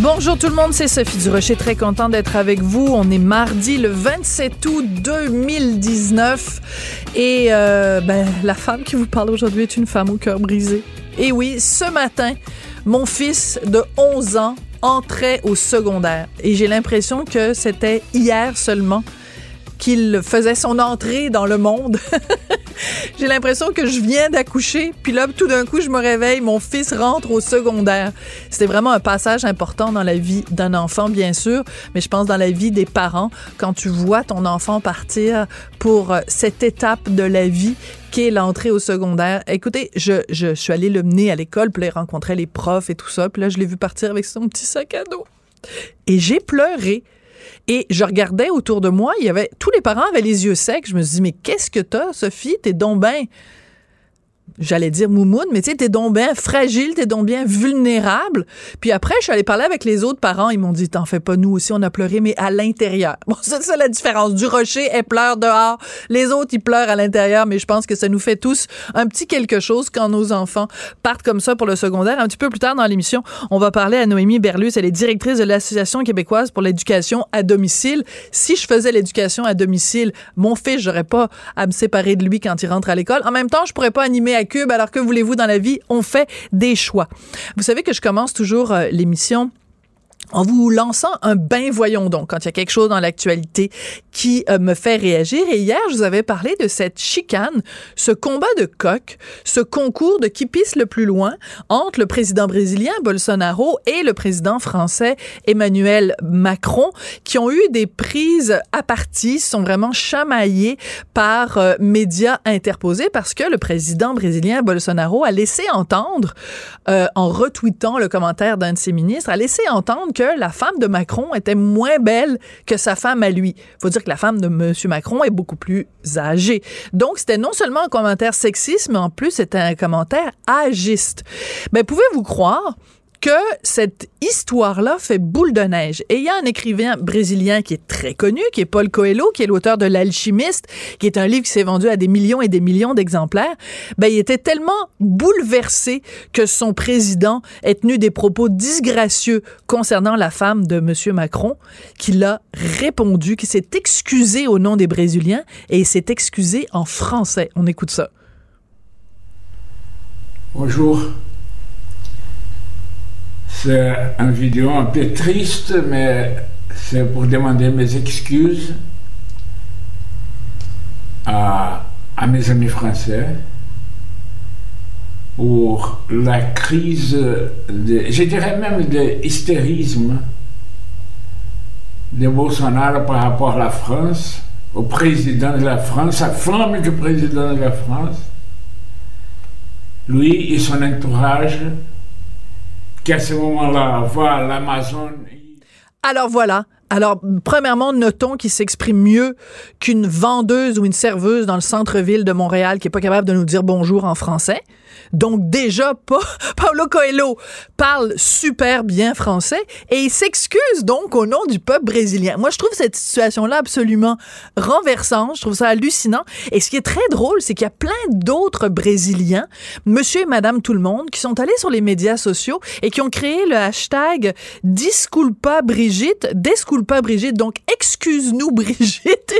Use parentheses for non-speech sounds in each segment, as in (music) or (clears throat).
Bonjour tout le monde, c'est Sophie Durocher, très content d'être avec vous. On est mardi le 27 août 2019 et euh, ben, la femme qui vous parle aujourd'hui est une femme au cœur brisé. Et oui, ce matin, mon fils de 11 ans entrait au secondaire et j'ai l'impression que c'était hier seulement qu'il faisait son entrée dans le monde. (laughs) J'ai l'impression que je viens d'accoucher, puis là, tout d'un coup, je me réveille, mon fils rentre au secondaire. C'était vraiment un passage important dans la vie d'un enfant, bien sûr, mais je pense dans la vie des parents, quand tu vois ton enfant partir pour euh, cette étape de la vie qui est l'entrée au secondaire. Écoutez, je, je, suis allée le mener à l'école, puis là, il rencontrait les profs et tout ça, puis là, je l'ai vu partir avec son petit sac à dos. Et j'ai pleuré. Et je regardais autour de moi, il y avait tous les parents avaient les yeux secs. Je me suis dit mais qu'est-ce que t'as, Sophie? T'es donc ben j'allais dire moumoune, mais tu sais, t'es donc bien fragile, t'es donc bien vulnérable. Puis après, je suis allée parler avec les autres parents. Ils m'ont dit, t'en fais pas, nous aussi, on a pleuré, mais à l'intérieur. (laughs) Bon, c'est ça la différence. Du rocher, elle pleure dehors. Les autres, ils pleurent à l'intérieur, mais je pense que ça nous fait tous un petit quelque chose quand nos enfants partent comme ça pour le secondaire. Un petit peu plus tard dans l'émission, on va parler à Noémie Berlus. Elle est directrice de l'Association québécoise pour l'éducation à domicile. Si je faisais l'éducation à domicile, mon fils, j'aurais pas à me séparer de lui quand il rentre à l'école. En même temps, je pourrais pas animer Alors que voulez-vous dans la vie? On fait des choix. Vous savez que je commence toujours euh, l'émission en vous lançant un bain voyons donc quand il y a quelque chose dans l'actualité qui euh, me fait réagir. Et hier je vous avais parlé de cette chicane ce combat de coq ce concours de qui pisse le plus loin entre le président brésilien Bolsonaro et le président français Emmanuel Macron qui ont eu des prises à partie sont vraiment chamaillés par euh, médias interposés parce que le président brésilien Bolsonaro a laissé entendre euh, en retweetant le commentaire d'un de ses ministres a laissé entendre que la femme de Macron était moins belle que sa femme à lui. Faut dire que la femme de M. Macron est beaucoup plus âgée. Donc, c'était non seulement un commentaire sexiste, mais en plus, c'était un commentaire agiste. Mais pouvez-vous croire que cette histoire-là fait boule de neige. Et il y a un écrivain brésilien qui est très connu, qui est Paul Coelho, qui est l'auteur de L'Alchimiste, qui est un livre qui s'est vendu à des millions et des millions d'exemplaires. Ben, il était tellement bouleversé que son président ait tenu des propos disgracieux concernant la femme de M. Macron, qu'il a répondu, qu'il s'est excusé au nom des Brésiliens et il s'est excusé en français. On écoute ça. Bonjour. C'est une vidéo un peu triste, mais c'est pour demander mes excuses à, mes amis français pour la crise, de, je dirais même de hystérisme de Bolsonaro par rapport à la France, au président de la France, la femme du président de la France. Lui et son entourage Alors voilà. Alors, premièrement, notons qu'il s'exprime mieux qu'une vendeuse ou une serveuse dans le centre-ville de Montréal qui est pas capable de nous dire bonjour en français. Donc déjà, pas, (laughs) Paulo Coelho parle super bien français et il s'excuse donc au nom du peuple brésilien. Moi, je trouve cette situation-là absolument renversante. Je trouve ça hallucinant. Et ce qui est très drôle, c'est qu'il y a plein d'autres Brésiliens, monsieur et madame tout le monde, qui sont allés sur les médias sociaux et qui ont créé le hashtag Disculpa Brigitte, Disculpa Brigitte. Donc, excuse-nous (laughs) Brigitte.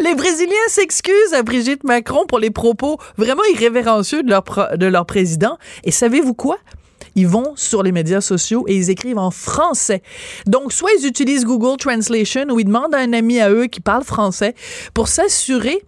les Brésiliens s'excusent à Brigitte Macron pour les propos vraiment irrévérencieux de leur, de leur président. Et savez-vous quoi? Ils vont sur les médias sociaux et ils écrivent en français. Donc, soit ils utilisent Google Translation ou ils demandent à un ami à eux qui parle français pour s'assurer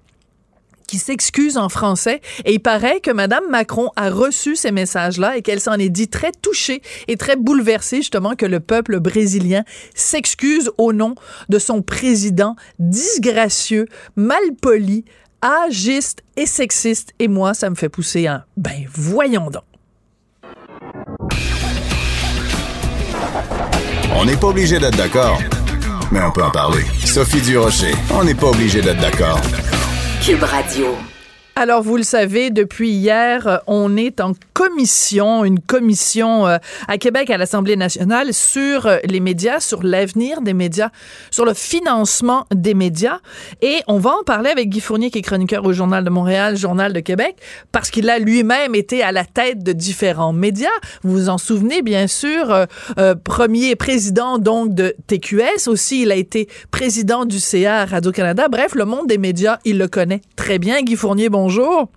qu'ils s'excusent en français. Et il paraît que Mme Macron a reçu ces messages-là et qu'elle s'en est dit très touchée et très bouleversée, justement, que le peuple brésilien s'excuse au nom de son président disgracieux, malpoli, agiste et sexiste. Et moi, ça me fait pousser un ben voyons donc. On n'est pas obligé d'être d'accord, mais on peut en parler. Sophie Durocher, on n'est pas obligé d'être d'accord. Cube Radio. Alors, vous le savez, depuis hier, euh, on est en commission, une commission euh, à Québec, à l'Assemblée nationale, sur euh, les médias, sur l'avenir des médias, sur le financement des médias. Et on va en parler avec Guy Fournier, qui est chroniqueur au Journal de Montréal, Journal de Québec, parce qu'il a lui-même été à la tête de différents médias. Vous vous en souvenez, bien sûr, premier président donc de TQS. Aussi, il a été président du CA Radio-Canada. Bref, le monde des médias, il le connaît très bien. Guy Fournier, bonjour. Bonjour.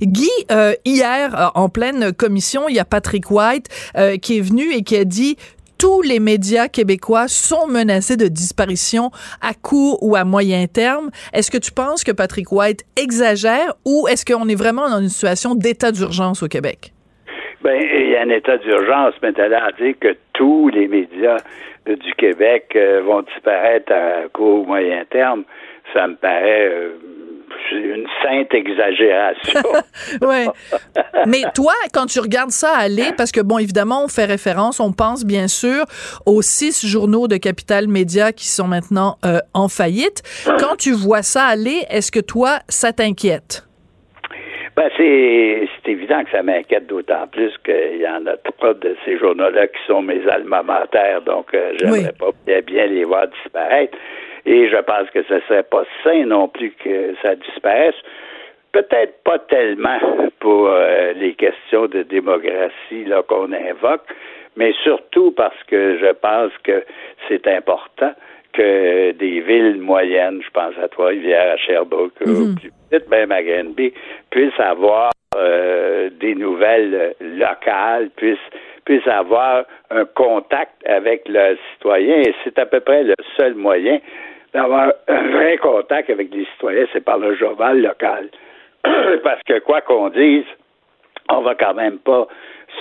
Guy, euh, hier, euh, en pleine commission, il y a Patrick White euh, qui est venu et qui a dit tous les médias québécois sont menacés de disparition à court ou à moyen terme. Est-ce que tu penses que Patrick White exagère ou est-ce qu'on est vraiment dans une situation d'état d'urgence au Québec? Ben, il y a un état d'urgence, mais à dire que tous les médias du Québec vont disparaître à court ou moyen terme, ça me paraît une sainte exagération. (laughs) oui. Mais toi, quand tu regardes ça aller, parce que, bon, évidemment, on fait référence, on pense bien sûr aux six journaux de Capital Média qui sont maintenant euh, en faillite. Quand tu vois ça aller, est-ce que toi, ça t'inquiète? Ben, c'est, évident que ça m'inquiète d'autant plus qu'il y en a trois de ces journaux-là qui sont mes alma mater, donc euh, j'aimerais pas bien les voir disparaître. Et je pense que ce serait pas sain non plus que ça disparaisse. Peut-être pas tellement pour euh, les questions de démographie là, qu'on invoque, mais surtout parce que je pense que c'est important que des villes moyennes, je pense à Trois-Rivières, à Sherbrooke, ou mhm. plus même à Granby, puissent avoir euh, des nouvelles locales, puissent puissent avoir un contact avec leurs citoyens. Et c'est à peu près le seul moyen d'avoir un vrai contact avec les citoyens, c'est par le journal local. (clears throat) Parce que quoi qu'on dise, on va quand même pas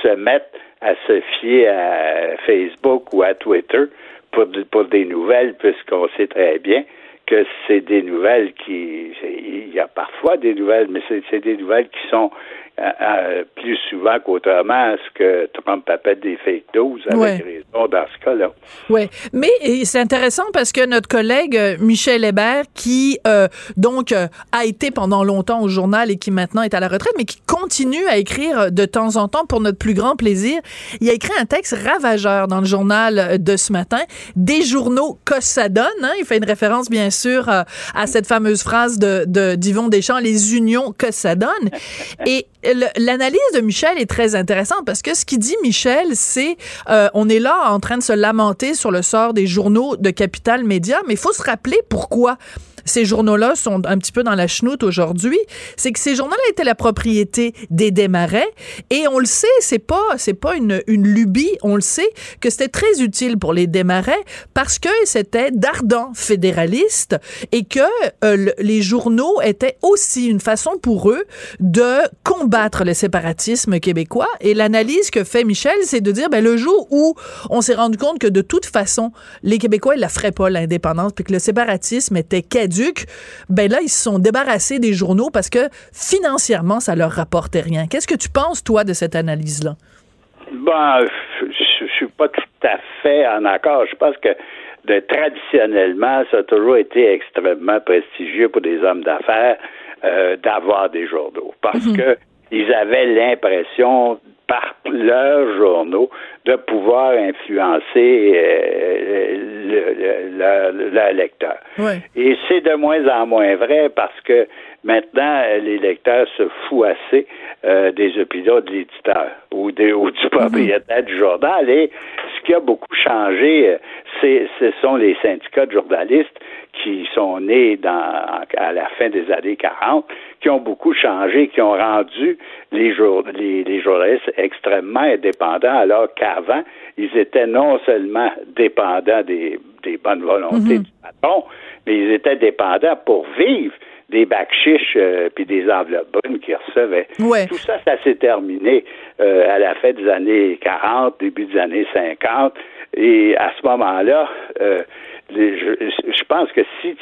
se mettre à se fier à Facebook ou à Twitter pour, pour des nouvelles, puisqu'on sait très bien que c'est des nouvelles qui... Il y a parfois des nouvelles, mais c'est des nouvelles qui sont plus souvent qu'autrement ce que Trump appelle des fake news, avec raison dans ce cas-là. Oui, mais c'est intéressant parce que notre collègue euh, Michel Hébert, qui euh, donc euh, a été pendant longtemps au journal et qui maintenant est à la retraite, mais qui continue à écrire de temps en temps pour notre plus grand plaisir, il a écrit un texte ravageur dans le journal de ce matin, des journaux que ça donne. Hein? il fait une référence bien sûr à, à cette fameuse phrase de d'Yvon Deschamps, les unions que ça donne. Et l'analyse de Michel est très intéressante parce que ce qu'il dit Michel, c'est euh, on est là en train de se lamenter sur le sort des journaux de Capital Média, mais il faut se rappeler pourquoi ces journaux-là sont un petit peu dans la chenoute aujourd'hui, c'est que ces journaux-là étaient la propriété des Desmarais et on le sait, c'est pas c'est pas une, lubie, on le sait que c'était très utile pour les Desmarais parce que c'était d'ardents fédéralistes et que euh, les journaux étaient aussi une façon pour eux de combattre le séparatisme québécois et l'analyse que fait Michel, c'est de dire ben le jour où on s'est rendu compte que de toute façon les Québécois ils la feraient pas l'indépendance puis que le séparatisme était caduque ben là, ils se sont débarrassés des journaux parce que financièrement, ça leur rapportait rien. Qu'est-ce que tu penses, toi, de cette analyse-là? Ben, je, ne suis pas tout à fait en accord. Je pense que de, traditionnellement, ça a toujours été extrêmement prestigieux pour des hommes d'affaires euh, d'avoir des journaux parce qu'ils mhm. que ils avaient l'impression par leurs journaux de pouvoir influencer euh, le, le, lecteur. Et c'est de moins en moins vrai parce que maintenant, les lecteurs se foutent assez euh, des opinions de l'éditeur ou, des, ou du propriétaire du journal. Et ce qui a beaucoup changé, euh, c'est, ce sont les syndicats de journalistes qui sont nés dans, à la fin des années 40, qui ont beaucoup changé, qui ont rendu les, jour, les, les journalistes extrêmement indépendants, alors qu'avant, ils étaient non seulement dépendants des, des bonnes volontés mhm. du patron, mais ils étaient dépendants pour vivre des bacs chiches euh, puis des enveloppes brunes qu'ils recevaient. Tout ça, ça s'est terminé euh, à la fin des années 40, début des années 50. Et à ce moment-là, euh, je, pense que si,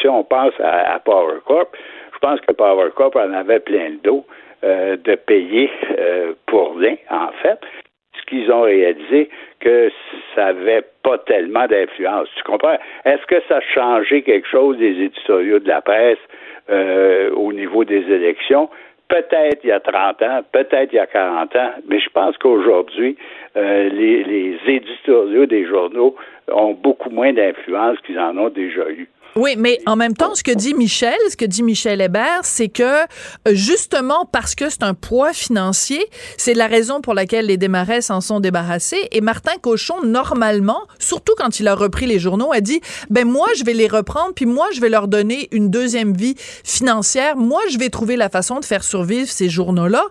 si, on pense à, Power Corp, je pense que Power Corp en avait plein le dos de payer pour rien, en fait ce qu'ils ont réalisé que ça n'avait pas tellement d'influence. Tu comprends? Est-ce que ça a changé quelque chose des éditoriaux de la presse euh, au niveau des élections? Peut-être il y a 30 ans, peut-être il y a 40 ans, mais je pense qu'aujourd'hui, euh, les, les éditoriaux des journaux ont beaucoup moins d'influence qu'ils en ont déjà eu. Oui, mais en même temps, ce que dit Michel, ce que dit Michel Hébert, c'est que euh, justement parce que c'est un poids financier, c'est la raison pour laquelle les démarrais s'en sont débarrassés. Et Martin Cochon, normalement, surtout quand il a repris les journaux, a dit ben moi je vais les reprendre, puis moi je vais leur donner une deuxième vie financière. Moi je vais trouver la façon de faire survivre ces journaux-là.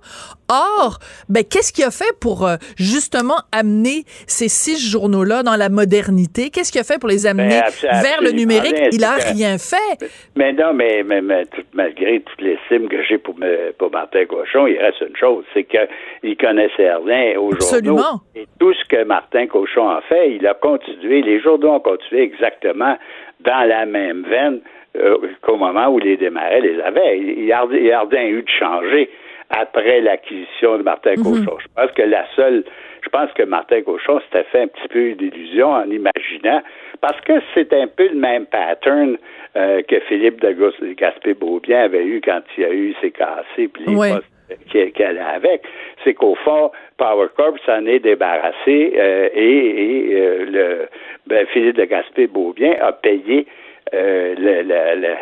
Or, ben qu'est-ce qu'il a fait pour euh, justement amener ces six journaux-là dans la modernité? Qu'est-ce qu'il a fait pour les amener Ben, vers le numérique? Il a rien fait. Mais non, mais, mais, mais tout- malgré toutes les cimes que j'ai pour, me- pour Martin Cochon, il reste une chose, c'est qu'il connaissait rien aux journaux. Absolument. Et tout ce que Martin Cochon a fait, il a continué, les journaux ont continué exactement dans la même veine euh, qu'au moment où les démarrais les avaient. Il a, il y a rien eu de changé après l'acquisition de Martin Cochon. Je pense que la seule, je pense que Martin Cochon s'était fait un petit peu d'illusion en imaginant, parce que c'est un peu le même pattern euh, que Philippe de Gas- Gaspé-Beaubien avait eu quand il a eu ses cassés puis les postes qu'elle a avec, c'est qu'au fond, Power Corp s'en est débarrassé euh, et, et, euh, le, ben, Philippe de Gaspé-Beaubien a payé euh,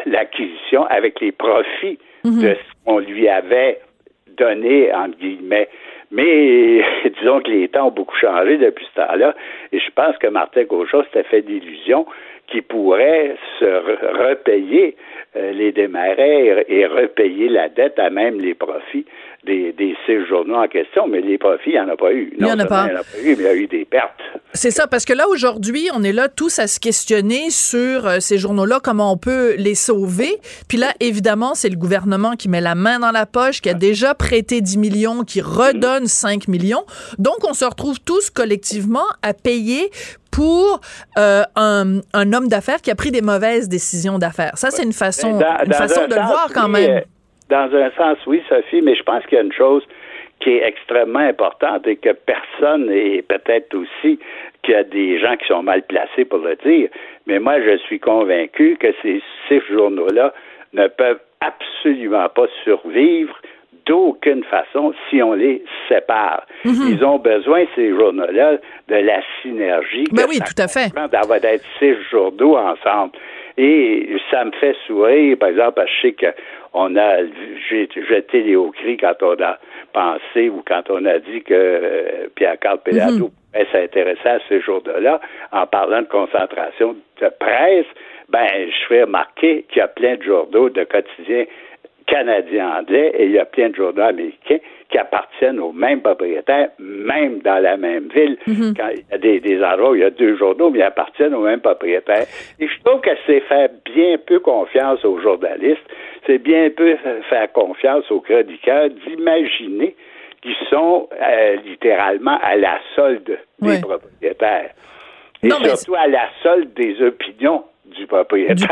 l'acquisition avec les profits de ce qu'on lui avait donné, entre guillemets. Mais (laughs) disons que les temps ont beaucoup changé depuis ce temps-là, et je pense que Martin Cochon s'était fait d'illusions qu'il pourrait se re- repayer euh, les démarrais et repayer la dette à même les profits des, des six journaux en question. Mais les profits, il n'y en a pas eu. Il y en a pas. Il n'y en a pas eu, mais il y a eu des pertes. C'est ça, parce que là, aujourd'hui, on est là tous à se questionner sur euh, ces journaux-là, comment on peut les sauver. Puis là, évidemment, c'est le gouvernement qui met la main dans la poche, qui a déjà prêté 10 millions, qui redonne 5 millions. Donc, on se retrouve tous collectivement à payer pour euh, un, un homme d'affaires qui a pris des mauvaises décisions d'affaires. Ça, c'est une façon, dans- une dans façon un de le voir quand même. Dans un sens, oui, Sophie, mais je pense qu'il y a une chose qui est extrêmement importante et que personne, et peut-être aussi qu'il y a des gens qui sont mal placés pour le dire, mais moi, je suis convaincu que ces six journaux-là ne peuvent absolument pas survivre d'aucune façon si on les sépare. Mhm. Ils ont besoin, ces journaux-là, de la synergie. Ben oui, tout à fait. d'être six journaux ensemble. Et ça me fait sourire, par exemple, parce que je sais qu'on a j'ai jeté les hauts cris quand on a pensé ou quand on a dit que euh, Pierre-Carl Péladeau pouvait s'intéresser à ces journaux-là en parlant de concentration de presse. Ben, je fais remarquer qu'il y a plein de journaux de quotidiens canadiens anglais et il y a plein de journaux américains qui appartiennent aux mêmes propriétaires, même dans la même ville. Quand il y a des, des endroits où il y a deux journaux, mais ils appartiennent aux mêmes propriétaires. Et je trouve que c'est faire bien peu confiance aux journalistes, c'est bien peu faire confiance aux chroniqueurs d'imaginer qu'ils sont euh, littéralement à la solde des Ouais. propriétaires. Et Non, surtout à la solde des opinions du propriétaire. Du.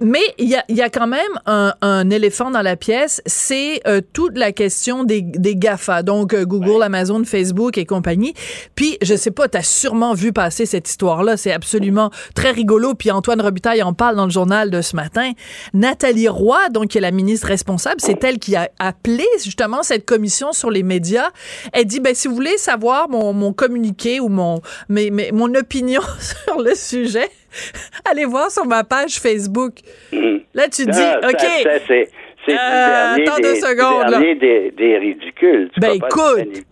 (laughs) Mais il y a, il y a quand même un, un éléphant dans la pièce, c'est euh, toute la question des, des GAFA, donc euh, Google, Amazon, Facebook et compagnie. Puis, je sais pas, tu as sûrement vu passer cette histoire-là, c'est absolument très rigolo. Puis Antoine Robitaille en parle dans le journal de ce matin. Nathalie Roy, donc qui est la ministre responsable, c'est elle qui a appelé justement cette commission sur les médias. Elle dit, ben si vous voulez savoir mon, mon communiqué ou mon, mes, mes- mon opinion (laughs) sur le sujet, (laughs) allez voir sur ma page Facebook. Là, tu dis, Ah, ça- OK. ça, c'est du Euh, attends des, deux du secondes, là. dernier des, des ridicules. Tu Ben, écoute.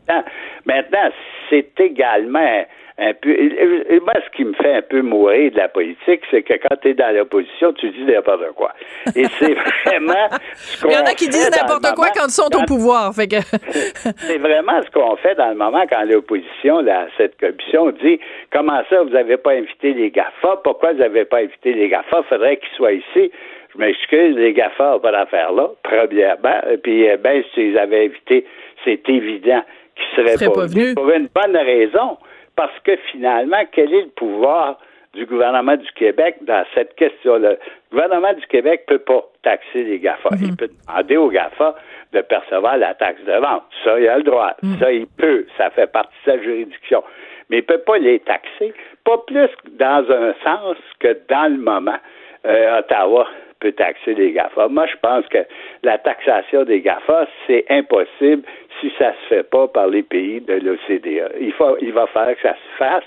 Maintenant, c'est également un peu. et- Moi, ce qui me fait un peu mourir de la politique, c'est que quand tu es dans l'opposition, tu dis n'importe quoi. Et c'est (laughs) vraiment. ce Il y en a qui disent n'importe quoi quand ils sont au pouvoir. Fait que, (laughs) c'est vraiment ce qu'on fait dans le moment quand l'opposition, cette commission, dit comment ça, vous n'avez pas invité les GAFA? Pourquoi vous n'avez pas invité les GAFA? Il faudrait qu'ils soient ici. Je m'excuse, les GAFA n'ont pas d'affaire là, premièrement. Et puis, eh ben, si ils avaient invité, c'est évident qu'ils ne seraient, Seraient pas, venus. Pour une bonne raison. Parce que finalement, quel est le pouvoir du gouvernement du Québec dans cette question-là? Le gouvernement du Québec ne peut pas taxer les GAFA. Il peut demander aux GAFA de percevoir la taxe de vente. Ça, il a le droit. Ça, il peut. Ça fait partie de sa juridiction. Mais il ne peut pas les taxer. Pas plus dans un sens que dans le moment. Euh, Ottawa peut taxer les GAFA. Moi, je pense que la taxation des GAFA, c'est impossible si ça se fait pas par les pays de l'OCDE. Il, faut, il va falloir que ça se fasse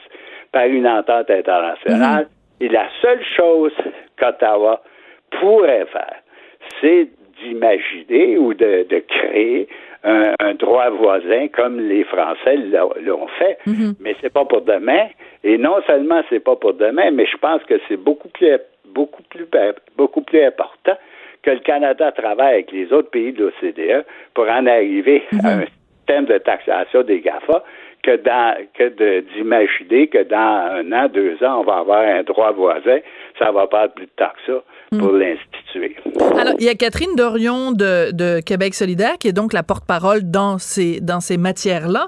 par une entente internationale. Et la seule chose qu'Ottawa pourrait faire, c'est d'imaginer ou de, de créer un, un, droit voisin comme les Français l'ont fait. Mais c'est pas pour demain. Et non seulement c'est pas pour demain, mais je pense que c'est beaucoup plus beaucoup plus beaucoup plus important que le Canada travaille avec les autres pays de l'OCDE pour en arriver à un système de taxation des GAFA que dans que d'imaginer que dans un an, deux ans, on va avoir un droit voisin, ça va pas être plus de temps que ça pour l'instituer. Alors, il y a Catherine Dorion de, de Québec solidaire, qui est donc la porte-parole dans ces, dans ces matières-là,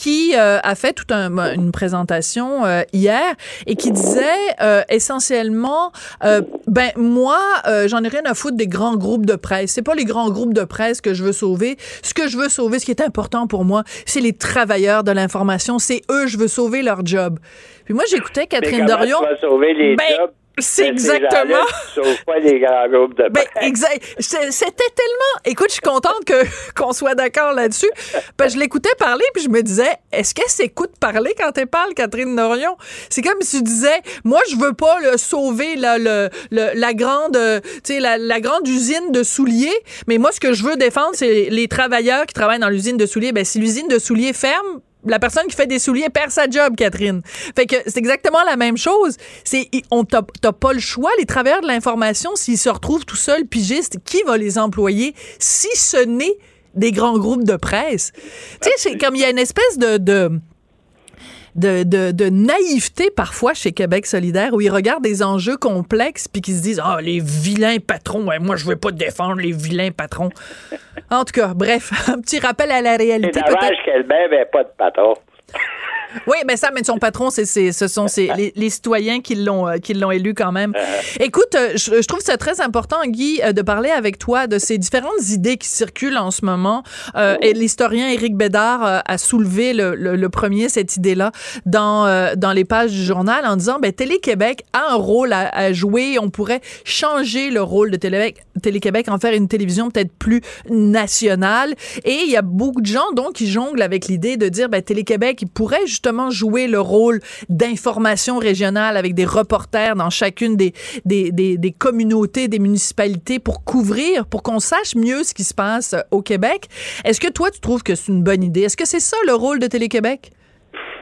qui euh, a fait toute un, une présentation euh, hier et qui disait euh, essentiellement euh, ben moi euh, j'en ai rien à foutre des grands groupes de presse. C'est pas les grands groupes de presse que je veux sauver. Ce que je veux sauver ce qui est important pour moi c'est les travailleurs de l'information. C'est eux je veux sauver leur job. Puis moi j'écoutais Catherine Dorion. tu vas sauver les ben, jobs c'est exactement. Pas les grands groupes de ben, exact. C'était tellement. Écoute, je suis contente que (laughs) qu'on soit d'accord là-dessus. Parce que je l'écoutais parler, puis je me disais, est-ce qu'elle s'écoute parler quand elle parle, Catherine Norion? C'est comme si tu disais, moi, je veux pas le sauver la, le, le, la grande, tu sais, la, la, grande usine de souliers, mais moi, ce que je veux défendre, c'est les travailleurs qui travaillent dans l'usine de souliers. Ben, si l'usine de souliers ferme, la personne qui fait des souliers perd sa job, Catherine. Fait que c'est exactement la même chose. C'est on t'as pas le choix. Les travailleurs de l'information, s'ils se retrouvent tout seuls pigistes, qui va les employer si ce n'est des grands groupes de presse? Tu sais, c'est comme il y a une espèce de, de de, de, de, naïveté parfois chez Québec solidaire où ils regardent des enjeux complexes puis qu'ils se disent ah les vilains patrons ouais, moi je veux pas défendre les vilains patrons. En tout cas bref (laughs) un petit rappel à la réalité dommage qu'elle-même n'ait pas de patron oui, mais ça, mais son patron, c'est, c'est, ce sont c'est les, les, citoyens qui l'ont, euh, qui l'ont élu quand même. Uh-huh. Écoute, euh, je, je, trouve ça très important, Guy, euh, de parler avec toi de ces différentes idées qui circulent en ce moment. Euh, et l'historien Éric Bédard a soulevé le, le, le, premier cette idée-là dans dans les pages du journal en disant, ben Télé-Québec a un rôle à, à, jouer. On pourrait changer le rôle de Télé- Télé-Québec, en faire une télévision peut-être plus nationale. Et il y a beaucoup de gens donc qui jonglent avec l'idée de dire, ben Télé-Québec, il pourrait justement jouer le rôle d'information régionale avec des reporters dans chacune des, des, des, communautés, des municipalités pour couvrir, pour qu'on sache mieux ce qui se passe au Québec. Est-ce que toi, tu trouves que c'est une bonne idée? Est-ce que c'est ça le rôle de Télé-Québec?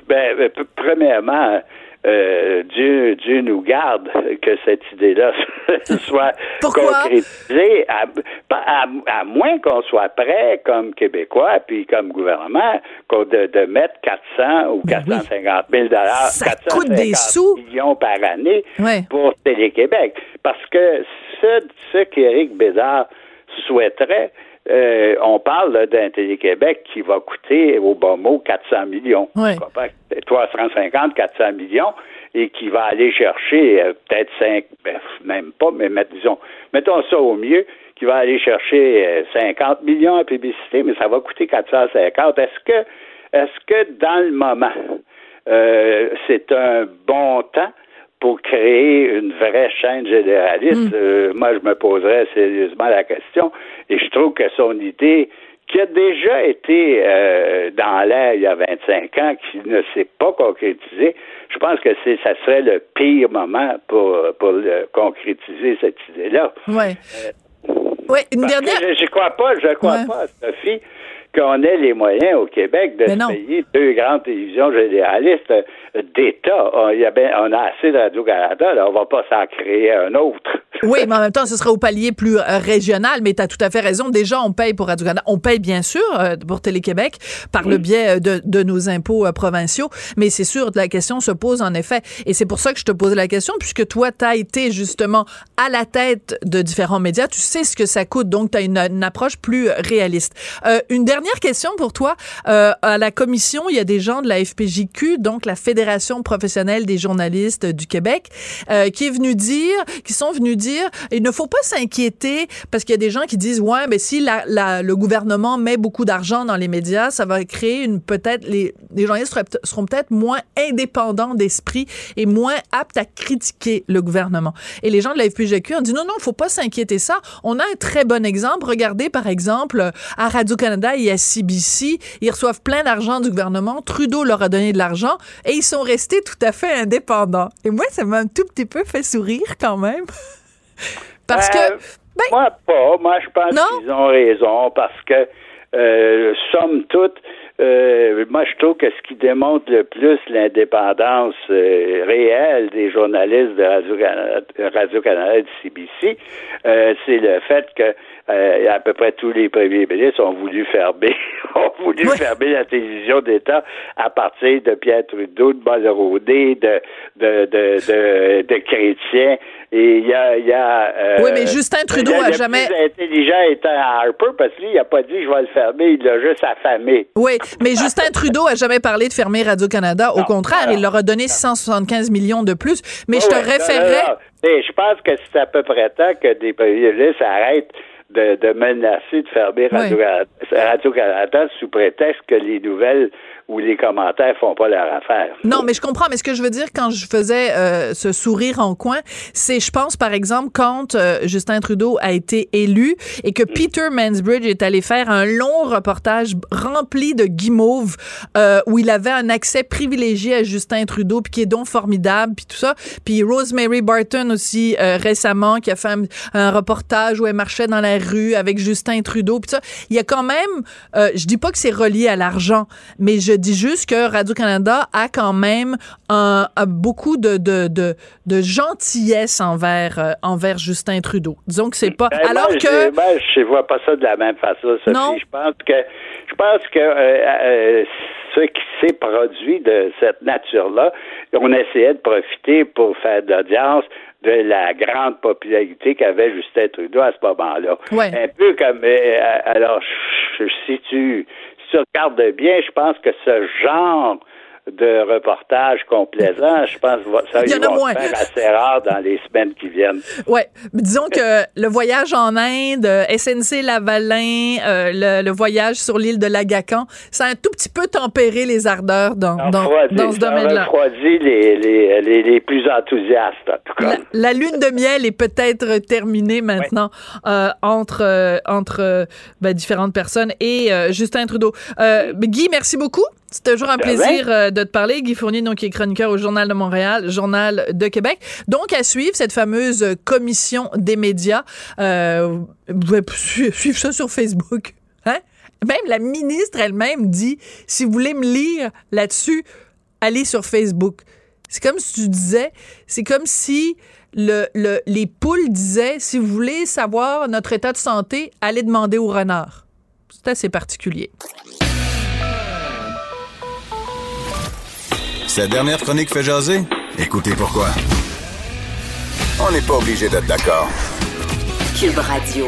Ben, premièrement, euh, Dieu, Dieu nous garde que cette idée-là (laughs) soit Pourquoi? concrétisée, à, à, à moins qu'on soit prêt comme Québécois puis comme gouvernement de, de mettre 400 ou 450 000 dollars, Ça coûte des sous. millions par année ouais. pour Télé-Québec. Parce que ce, ce qu'Éric Bédard souhaiterait, euh, on parle d'un Télé-Québec qui va coûter au bon mot 400 millions. Ouais. 350, 400 millions et qui va aller chercher euh, peut-être 5, ben, même pas, mais disons, mettons ça au mieux, qui va aller chercher euh, 50 millions en publicité, mais ça va coûter 450. Est-ce que, est-ce que dans le moment, euh, c'est un bon temps pour créer une vraie chaîne généraliste, Mm. euh, moi, je me poserais sérieusement la question. Et je trouve que son idée, qui a déjà été euh, dans l'air il y a 25 ans, qui ne s'est pas concrétisée, je pense que c'est, ça serait le pire moment pour, pour le, concrétiser cette idée-là. Ouais. Euh, ouais, une dernière. Je, je crois pas, je crois Ouais. pas, Sophie, qu'on ait les moyens au Québec de se payer deux grandes télévisions généralistes d'État. On, il y a ben- on a assez de Radio-Canada, là, on va pas s'en créer un autre. (laughs) Oui, mais en même temps, ce sera au palier plus euh, régional, mais tu as tout à fait raison. Déjà, on paye pour Radio-Canada. On paye bien sûr euh, pour Télé-Québec par le biais euh, de, de nos impôts euh, provinciaux, mais c'est sûr, la question se pose en effet. Et c'est pour ça que je te posais la question, puisque toi, tu as été justement à la tête de différents médias. Tu sais ce que ça coûte, donc tu as une, une, approche plus réaliste. Une dernière question pour toi. Euh, à la commission, il y a des gens de la FPJQ, donc la Fédération professionnelle des journalistes du Québec, euh, qui est venu dire, qui sont venus dire il ne faut pas s'inquiéter parce qu'il y a des gens qui disent, ouais, mais si le gouvernement met beaucoup d'argent dans les médias, ça va créer une peut-être les, journalistes seront, peut- seront peut-être moins indépendants d'esprit et moins aptes à critiquer le gouvernement. Et les gens de la FPGQ ont dit non, non, faut pas s'inquiéter ça. On a un très bon exemple. Regardez, par exemple, à Radio-Canada à CBC, ils reçoivent plein d'argent du gouvernement. Trudeau leur a donné de l'argent et ils sont restés tout à fait indépendants. Et moi, ça m'a un tout petit peu fait sourire quand même. (laughs) Parce que, Euh, moi, pas. Moi, je pense qu'ils ont raison parce que, euh, somme toute, euh, moi, je trouve que ce qui démontre le plus l'indépendance euh, réelle des journalistes de Radio-Canada Radio-Canada et de CBC, euh, c'est le fait que euh, à peu près tous les premiers ministres ont voulu fermer, (laughs) ont voulu fermer la télévision d'État à partir de Pierre Trudeau, de Ballerodé, de de, de, de, de Chrétien. Et il y a, il y a euh, Oui, mais Justin Trudeau le- a le jamais- plus intelligent étant Harper parce que lui, il a pas dit je vais le fermer, il l'a juste affamé. oui, mais Justin Trudeau a jamais parlé de fermer Radio-Canada. Au Non, contraire, non. il leur a donné 675 millions de plus. Mais je te référerais. non, non, non. Et je pense que c'est à peu près temps que des ministres arrêtent de, de menacer de fermer Radio-Canada Radio-Canada sous prétexte que les nouvelles ou les commentaires font pas leur affaire. Non, mais je comprends. Mais ce que je veux dire quand je faisais euh, ce sourire en coin, c'est, je pense, par exemple, quand euh, Justin Trudeau a été élu et que Peter Mansbridge est allé faire un long reportage rempli de guimauves euh, où il avait un accès privilégié à Justin Trudeau, puis qui est donc formidable, puis tout ça. Puis Rosemary Barton aussi euh, récemment qui a fait un, un reportage où elle marchait dans la rue avec Justin Trudeau, puis ça. Il y a quand même, euh, je dis pas que c'est relié à l'argent, mais je dis juste que Radio-Canada a quand même un, a beaucoup de, de, de, de gentillesse envers, euh, envers Justin Trudeau. Disons que c'est pas. Ben, alors moi, que. je, moi, je vois pas ça de la même façon, Sophie. Non. Je pense que je pense que euh, euh, ce qui s'est produit de cette nature-là, on essayait de profiter pour faire de l'audience de la grande popularité qu'avait Justin Trudeau à ce moment-là. Ouais. Un peu comme alors si tu si tu regardes bien, je pense que ce genre de reportage complaisant, je pense que ça Il y en a vont moins. se faire assez rare dans les semaines qui viennent. Mais disons que le voyage en Inde, SNC Lavalin, euh, le, le voyage sur l'île de Lagacan, ça a un tout petit peu tempéré les ardeurs dans, dans, dans ce domaine-là. refroidit les, les, les, les plus enthousiastes, en tout cas. La, la lune de miel est peut-être terminée maintenant euh, entre euh, entre ben, différentes personnes et Justin Trudeau. Guy, merci beaucoup. C'est toujours un De plaisir euh, de te parler. Guy Fournier, donc, qui est chroniqueur au Journal de Montréal, Journal de Québec. Donc, à suivre cette fameuse commission des médias. Euh, vous pouvez su- suivre ça sur Facebook. Hein? Même la ministre elle-même dit, si vous voulez me lire là-dessus, allez sur Facebook. C'est comme si tu disais, c'est comme si le, le- les poules disaient, si vous voulez savoir notre état de santé, allez demander au renard. C'est assez particulier. Cette dernière chronique fait jaser? Écoutez pourquoi. On n'est pas obligé d'être d'accord. Cube Radio.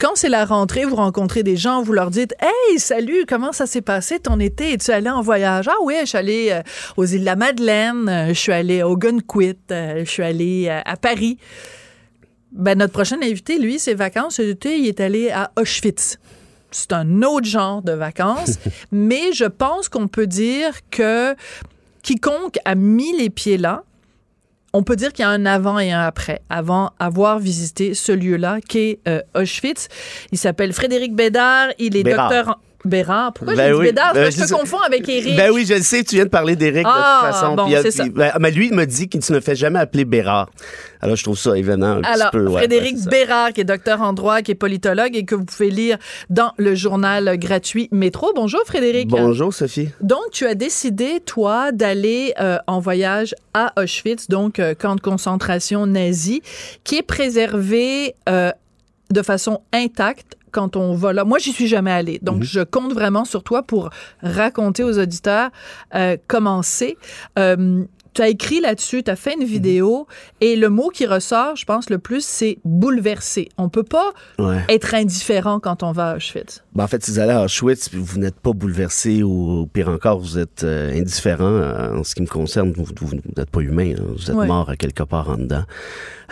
Quand c'est la rentrée, vous rencontrez des gens, vous leur dites Hey, salut, comment ça s'est passé ton été? Es-tu allé en voyage? Ah oui, je suis allé euh, aux îles de la Madeleine, euh, je suis allé au Gunquit, euh, je suis allé à Paris. Ben, notre prochain invité, lui, ses vacances il est allé à Auschwitz. C'est un autre genre de vacances, (laughs) mais je pense qu'on peut dire que quiconque a mis les pieds là, on peut dire qu'il y a un avant et un après, avant avoir visité ce lieu-là, qui est euh, Auschwitz. Il s'appelle Frédéric Bédard. Il est docteur en... Bérard. Pourquoi Ben j'ai dit oui. Bédard? Ben, je te confonds avec Éric. Ben oui, je le sais, tu viens de parler d'Éric Ah, de toute façon. bon, c'est ça. ben, mais lui, il m'a dit qu'il ne fait jamais appeler Bérard. Alors, je trouve ça évident un Alors, petit peu. ouais, Frédéric ouais. Bérard, qui est docteur en droit, qui est politologue et que vous pouvez lire dans le journal gratuit Métro. Bonjour, Frédéric. Bonjour, Sophie. Donc, tu as décidé, toi, d'aller euh, en voyage à Auschwitz, donc euh, camp de concentration nazi, qui est préservé euh, de façon intacte quand on va là. Moi, j'y suis jamais allée. Donc, je compte vraiment sur toi pour raconter aux auditeurs euh, comment c'est. Euh, tu as écrit là-dessus, tu as fait une vidéo, et le mot qui ressort, je pense, le plus, c'est bouleversé. On peut pas Ouais. être indifférent quand on va à Auschwitz. Ben, en fait, si vous allez à Auschwitz, vous n'êtes pas bouleversé ou pire encore, vous êtes euh, indifférent euh, en ce qui me concerne. Vous, vous- vous n'êtes pas humain, hein. vous êtes Ouais. mort à quelque part en dedans.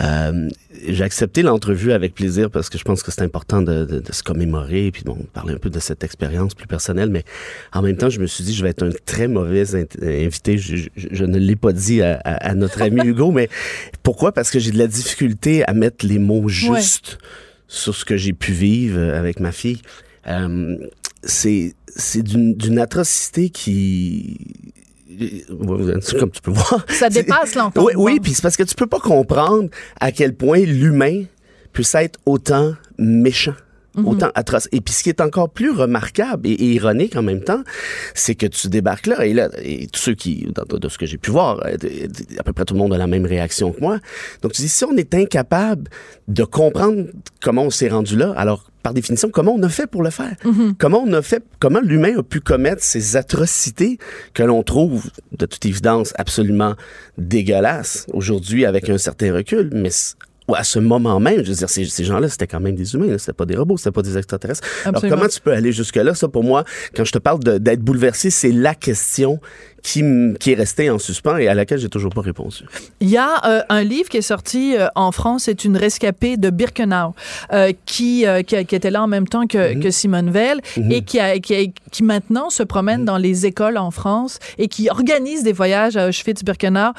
Euh, J'ai accepté l'entrevue avec plaisir parce que je pense que c'est important de, de- de se commémorer puis bon, parler un peu de cette expérience plus personnelle. Mais en même temps, je me suis dit, je vais être un très mauvais invité. Je, je- je ne l'ai pas dit à, à- à notre ami (laughs) Hugo, mais pourquoi? Parce que j'ai de la difficulté à mettre les mots justes sur ce que j'ai pu vivre euh, avec ma fille. Euh, c'est d'une atrocité qui comme tu peux voir Ça dépasse l'entendement. oui, oui, puis c'est parce que tu peux pas comprendre à quel point l'humain puisse être autant méchant. Mhm. Autant atroce. Et puis ce qui est encore plus remarquable et, et ironique en même temps, c'est que tu débarques là et là, et tous ceux qui, dans- de ce que j'ai pu voir, euh, de- de- à peu près tout le monde a la même réaction que moi. Donc tu dis, si on est incapable de comprendre comment on s'est rendu là, alors par définition, comment on a fait pour le faire? Comment on a fait, comment l'humain a pu commettre ces atrocités que l'on trouve, de toute évidence, absolument dégueulasses aujourd'hui avec un certain recul, mais ou à ce moment même, je veux dire, ces, ces gens-là, c'était quand même des humains, c'était pas des robots, c'était pas des extraterrestres. Absolument. Alors comment tu peux aller jusque-là? Ça, pour moi, quand je te parle d'être bouleversé, c'est la question qui, qui est restée en suspens et à laquelle j'ai toujours pas répondu. Il y a euh, un livre qui est sorti euh, en France, c'est une rescapée de Birkenau, euh, qui, qui, était là en même temps que, que Simone Veil et qui, a, qui, a- qui maintenant se promène dans les écoles en France et qui organise des voyages à Auschwitz-Birkenau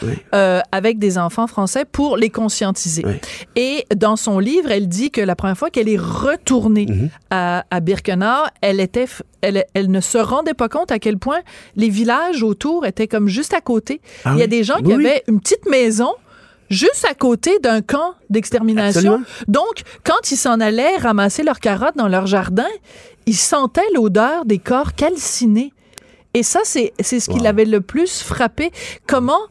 avec des enfants français pour les conscientiser. Oui. Et dans son livre, elle dit que la première fois qu'elle est retournée à, à Birkenau, elle était, elle, elle ne se rendait pas compte à quel point les villages autour étaient comme juste à côté. Ah Il y a oui? des gens qui Oui, oui. avaient une petite maison juste à côté d'un camp d'extermination. Donc, quand ils s'en allaient ramasser leurs carottes dans leur jardin, ils sentaient l'odeur des corps calcinés. Et ça, c'est c'est ce qui Wow. l'avait le plus frappé. Comment,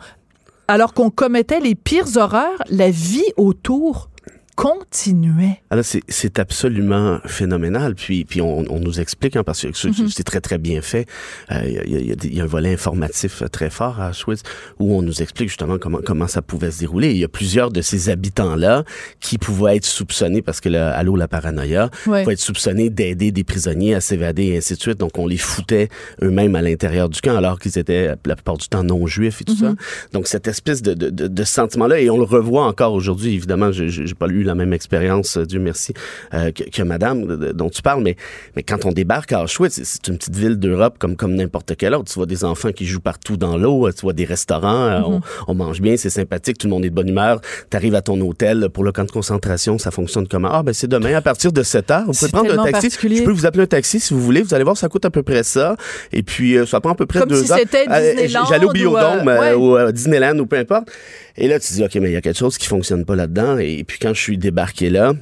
alors qu'on commettait les pires horreurs, la vie autour continuait. Alors, c'est, c'est absolument phénoménal. Puis, puis on, on nous explique, hein, parce que c'est, Mm-hmm. c'est très, très bien fait. Il y, a, y y y un volet informatif très fort à Auschwitz où on nous explique justement comment, comment ça pouvait se dérouler. Il y a plusieurs de ces habitants-là qui pouvaient être soupçonnés, parce que le Allô, la paranoïa, Ouais. pouvaient être soupçonnés d'aider des prisonniers à s'évader et ainsi de suite. Donc, on les foutait eux-mêmes à l'intérieur du camp, alors qu'ils étaient la plupart du temps non-juifs et tout ça. Donc, cette espèce de, de, de, de sentiment-là, et on le revoit encore aujourd'hui, évidemment, je j'ai pas eu la même expérience, euh, Dieu merci, euh, que, que madame de- dont tu parles, mais, mais quand on débarque à Auschwitz, c'est- une petite ville d'Europe comme, comme n'importe quelle autre. Tu vois des enfants qui jouent partout dans l'eau, euh, tu vois des restaurants, euh, on, on mange bien, c'est sympathique, tout le monde est de bonne humeur. Tu arrives à ton hôtel pour le camp de concentration, ça fonctionne comment? Ah, ben c'est demain à partir de 7 heures. Vous pouvez prendre un taxi. Je peux vous appeler un taxi si vous voulez. Vous allez voir, ça coûte à peu près ça. Et puis, euh, ça prend à peu près Comme deux si J'allais au ou, Biodôme euh, euh, ouais. ou à Disneyland ou peu importe. Et là, tu dis, OK, mais il y a quelque chose qui fonctionne pas là-dedans. Et puis, quand je suis débarqué là,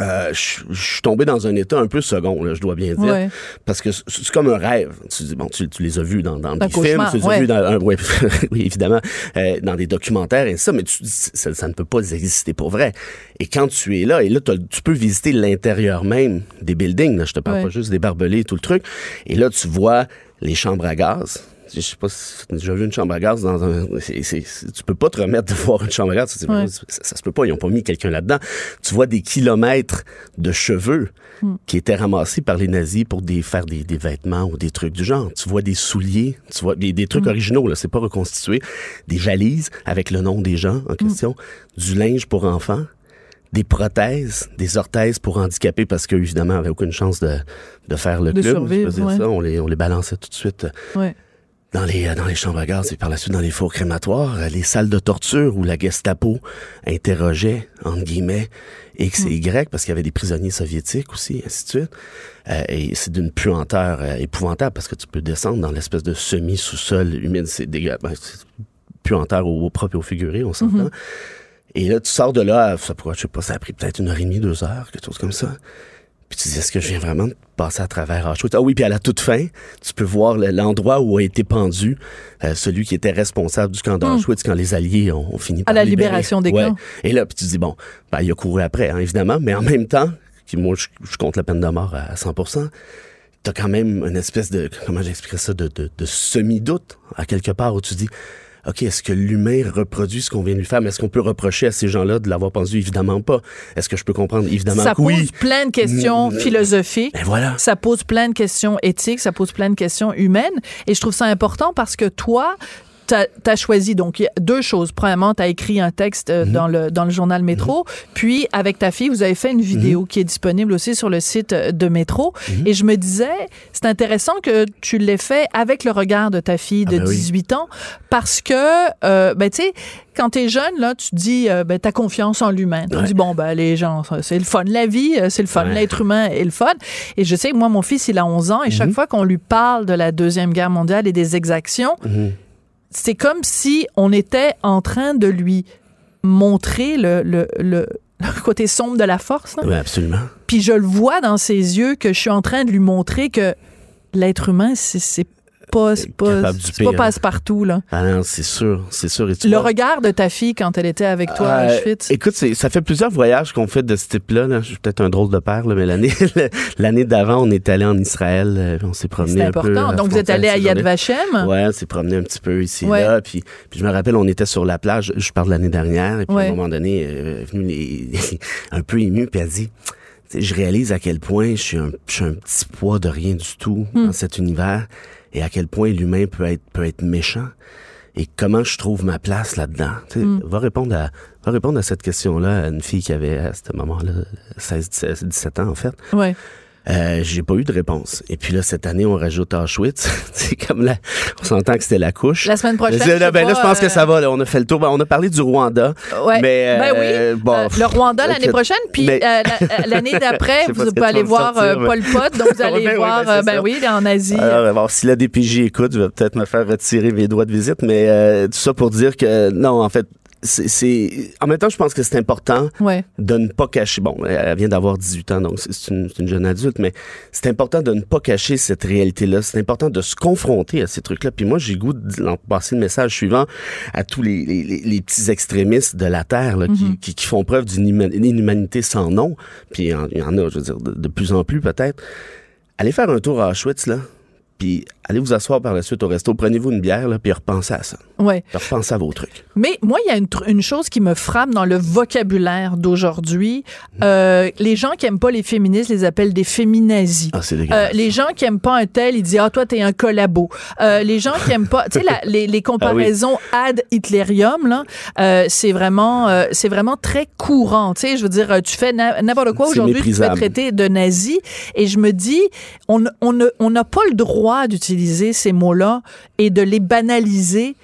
euh, je je suis tombé dans un état un peu second, là, je dois bien dire. Ouais. Parce que c'est- comme un rêve. Tu, dis, bon, tu, tu les as vus dans, des films, tu les as ouais. vus dans un, ouais, (laughs) oui, évidemment, euh, dans des documentaires et ça, mais tu, dis, ça, ça ne peut pas exister pour vrai. Et quand tu es là, et là, tu peux visiter l'intérieur même des buildings, là, je te parle pas juste des barbelés et tout le truc. Et là, tu vois les chambres à gaz. Je sais pas si tu as déjà vu une chambre à gaz dans un. c'est- c'est- tu peux pas te remettre de voir une chambre à gaz. Ouais. Ça, ça se peut pas. Ils ont pas mis quelqu'un là-dedans. Tu vois des kilomètres de cheveux qui étaient ramassés par les nazis pour des, faire des, des vêtements ou des trucs du genre. Tu vois des souliers, tu vois des, des trucs originaux, là, c'est pas reconstitué. Des valises avec le nom des gens en question. Du linge pour enfants des prothèses, des orthèses pour handicapés parce qu'eux, évidemment, n'avaient aucune chance de, de faire le De club. survivre, ouais. ça. On, les, on les balançait tout de suite euh, Ouais. Dans les, euh, dans les chambres à gaz et par la suite dans les fours crématoires, euh, les salles de torture où la Gestapo interrogeait, entre guillemets, X et Y parce qu'il y avait des prisonniers soviétiques aussi, ainsi de suite. Euh, et c'est d'une puanteur euh, épouvantable parce que tu peux descendre dans l'espèce de semi-sous-sol humide. C'est dégueulasse. Ben, puanteur au, au propre et au figuré, on s'entend. Et là, tu sors de là, ça, pourrait, je sais pas, ça a pris peut-être une heure et demie, deux heures, quelque chose comme ça. Puis tu dis, est-ce que je viens vraiment de passer à travers Auschwitz? Ah oui, puis à la toute fin, tu peux voir le- l'endroit où a été pendu euh, celui qui était responsable du camp d'Auschwitz quand les Alliés ont, ont fini par la libérer. libération des Ouais. camps. Et là, puis tu dis, bon, ben, il a couru après, hein, évidemment, mais en même temps, qui, moi, je, je compte la peine de mort à 100% t'as quand même une espèce de, comment j'expliquerais ça, de, de, de semi-doute, à quelque part, où tu dis, OK, est-ce que l'humain reproduit ce qu'on vient de lui faire? Mais est-ce qu'on peut reprocher à ces gens-là de l'avoir pendu? Évidemment pas. Est-ce que je peux comprendre? Évidemment ça que oui. pose plein de questions Mm, philosophiques. Ben voilà. Ça pose plein de questions éthiques, ça pose plein de questions humaines. Et je trouve ça important parce que toi, t'as as choisi donc deux choses. Premièrement, tu as écrit un texte Mhm. euh, dans le dans le journal Métro, puis avec ta fille, vous avez fait une vidéo qui est disponible aussi sur le site euh, de Métro. Mhm. Et je me disais, c'est intéressant que tu l'aies fait avec le regard de ta fille de Ah ben oui. 18 ans parce que euh, ben tu sais quand t'es jeune là, tu dis euh, ben t'as confiance en l'humain. Tu Ouais. dis bon ben les gens c'est le fun la vie, euh, c'est le fun Ouais. l'être humain est le fun. Et je sais moi mon fils il a 11 ans et Mhm. chaque fois qu'on lui parle de la deuxième guerre mondiale et des exactions, Mhm. C'est comme si on était en train de lui montrer le, le, le, le côté sombre de la force. là. Oui, absolument. Puis je le vois dans ses yeux que je suis en train de lui montrer que l'être humain, c'est c'est pas, passe-partout. là. Ah non, c'est sûr, c'est sûr. Et tu Le vois- regard de ta fille quand elle était avec toi à Euh, Auschwitz. écoute, ça fait plusieurs voyages qu'on fait de ce type-là. là. Je suis peut-être un drôle de père, là, mais l'année (laughs) l'année d'avant, on est allé en Israël. euh, On s'est promené C'est un peu. important. à Donc vous êtes allé à Yad. Vashem? Ouais, on s'est promené un petit peu ici et Ouais. là. Puis, puis je me rappelle, on était sur la plage. Je parle de l'année dernière. Et puis à un moment donné, euh, elle est venue les- (laughs) un peu émue. Puis elle dit, je réalise à quel point je suis un, je suis un petit poids de rien du tout Hmm. dans cet univers et à quel point l'humain peut être, peut être méchant. Et comment je trouve ma place là-dedans. Hmm. Va répondre à va répondre à cette question-là à une fille qui avait à ce moment-là 16, 17, 17 ans en fait. Ouais. Euh, j'ai pas eu de réponse. Et puis là, cette année, on rajoute Auschwitz. (laughs) c'est comme là, on s'entend que c'était la couche. La semaine prochaine. Là, ben là, je pense que euh, ça va. Là, on a fait le tour. Ben, on a parlé du Rwanda. Ouais. Mais, ben euh, oui. bon, Euh, le Rwanda l'année prochaine, puis mais- euh, l'année (laughs) d'après, vous pouvez aller voir sortir, euh, Pol Pot, donc vous (laughs) allez Ben oui, voir, ben euh, ben oui, en Asie. Alors, bon, si la DPJ écoute, je vais peut-être me faire retirer mes droits de visite, mais euh, tout ça pour dire que non, en fait, c'est- en même temps, je pense que c'est important ouais. de ne pas cacher. Bon, elle vient d'avoir 18 ans, donc c'est une, jeune adulte, mais c'est important de ne pas cacher cette réalité-là. C'est important de se confronter à ces trucs-là. Puis moi, j'ai goût de passer le message suivant à tous les, les- les- les petits extrémistes de la Terre là, qui, qui- qui font preuve d'une inhumanité sans nom. Puis il y en- il y en a, je veux dire, de, de plus en plus peut-être. Allez faire un tour à Auschwitz, là. Puis allez vous asseoir par la suite au resto, prenez-vous une bière, là, puis repensez à ça. Ouais. Repensez à vos trucs. Mais moi, il y a une, chose qui me frappe dans le vocabulaire d'aujourd'hui. Euh, les gens qui aiment pas les féministes les appellent des féminazis. Ah, c'est Euh, les gens qui aiment pas un tel, ils disent ah toi t'es un collabo. Euh, les gens qui aiment pas, (laughs) tu sais les, les comparaisons ad Hitlerium là, euh, c'est vraiment c'est vraiment très courant. Tu sais, je veux dire, tu fais n'importe quoi aujourd'hui, tu méprisable. traiter de nazi, et je me dis on on n'a pas le droit d'utiliser ces mots-là et de les banaliser,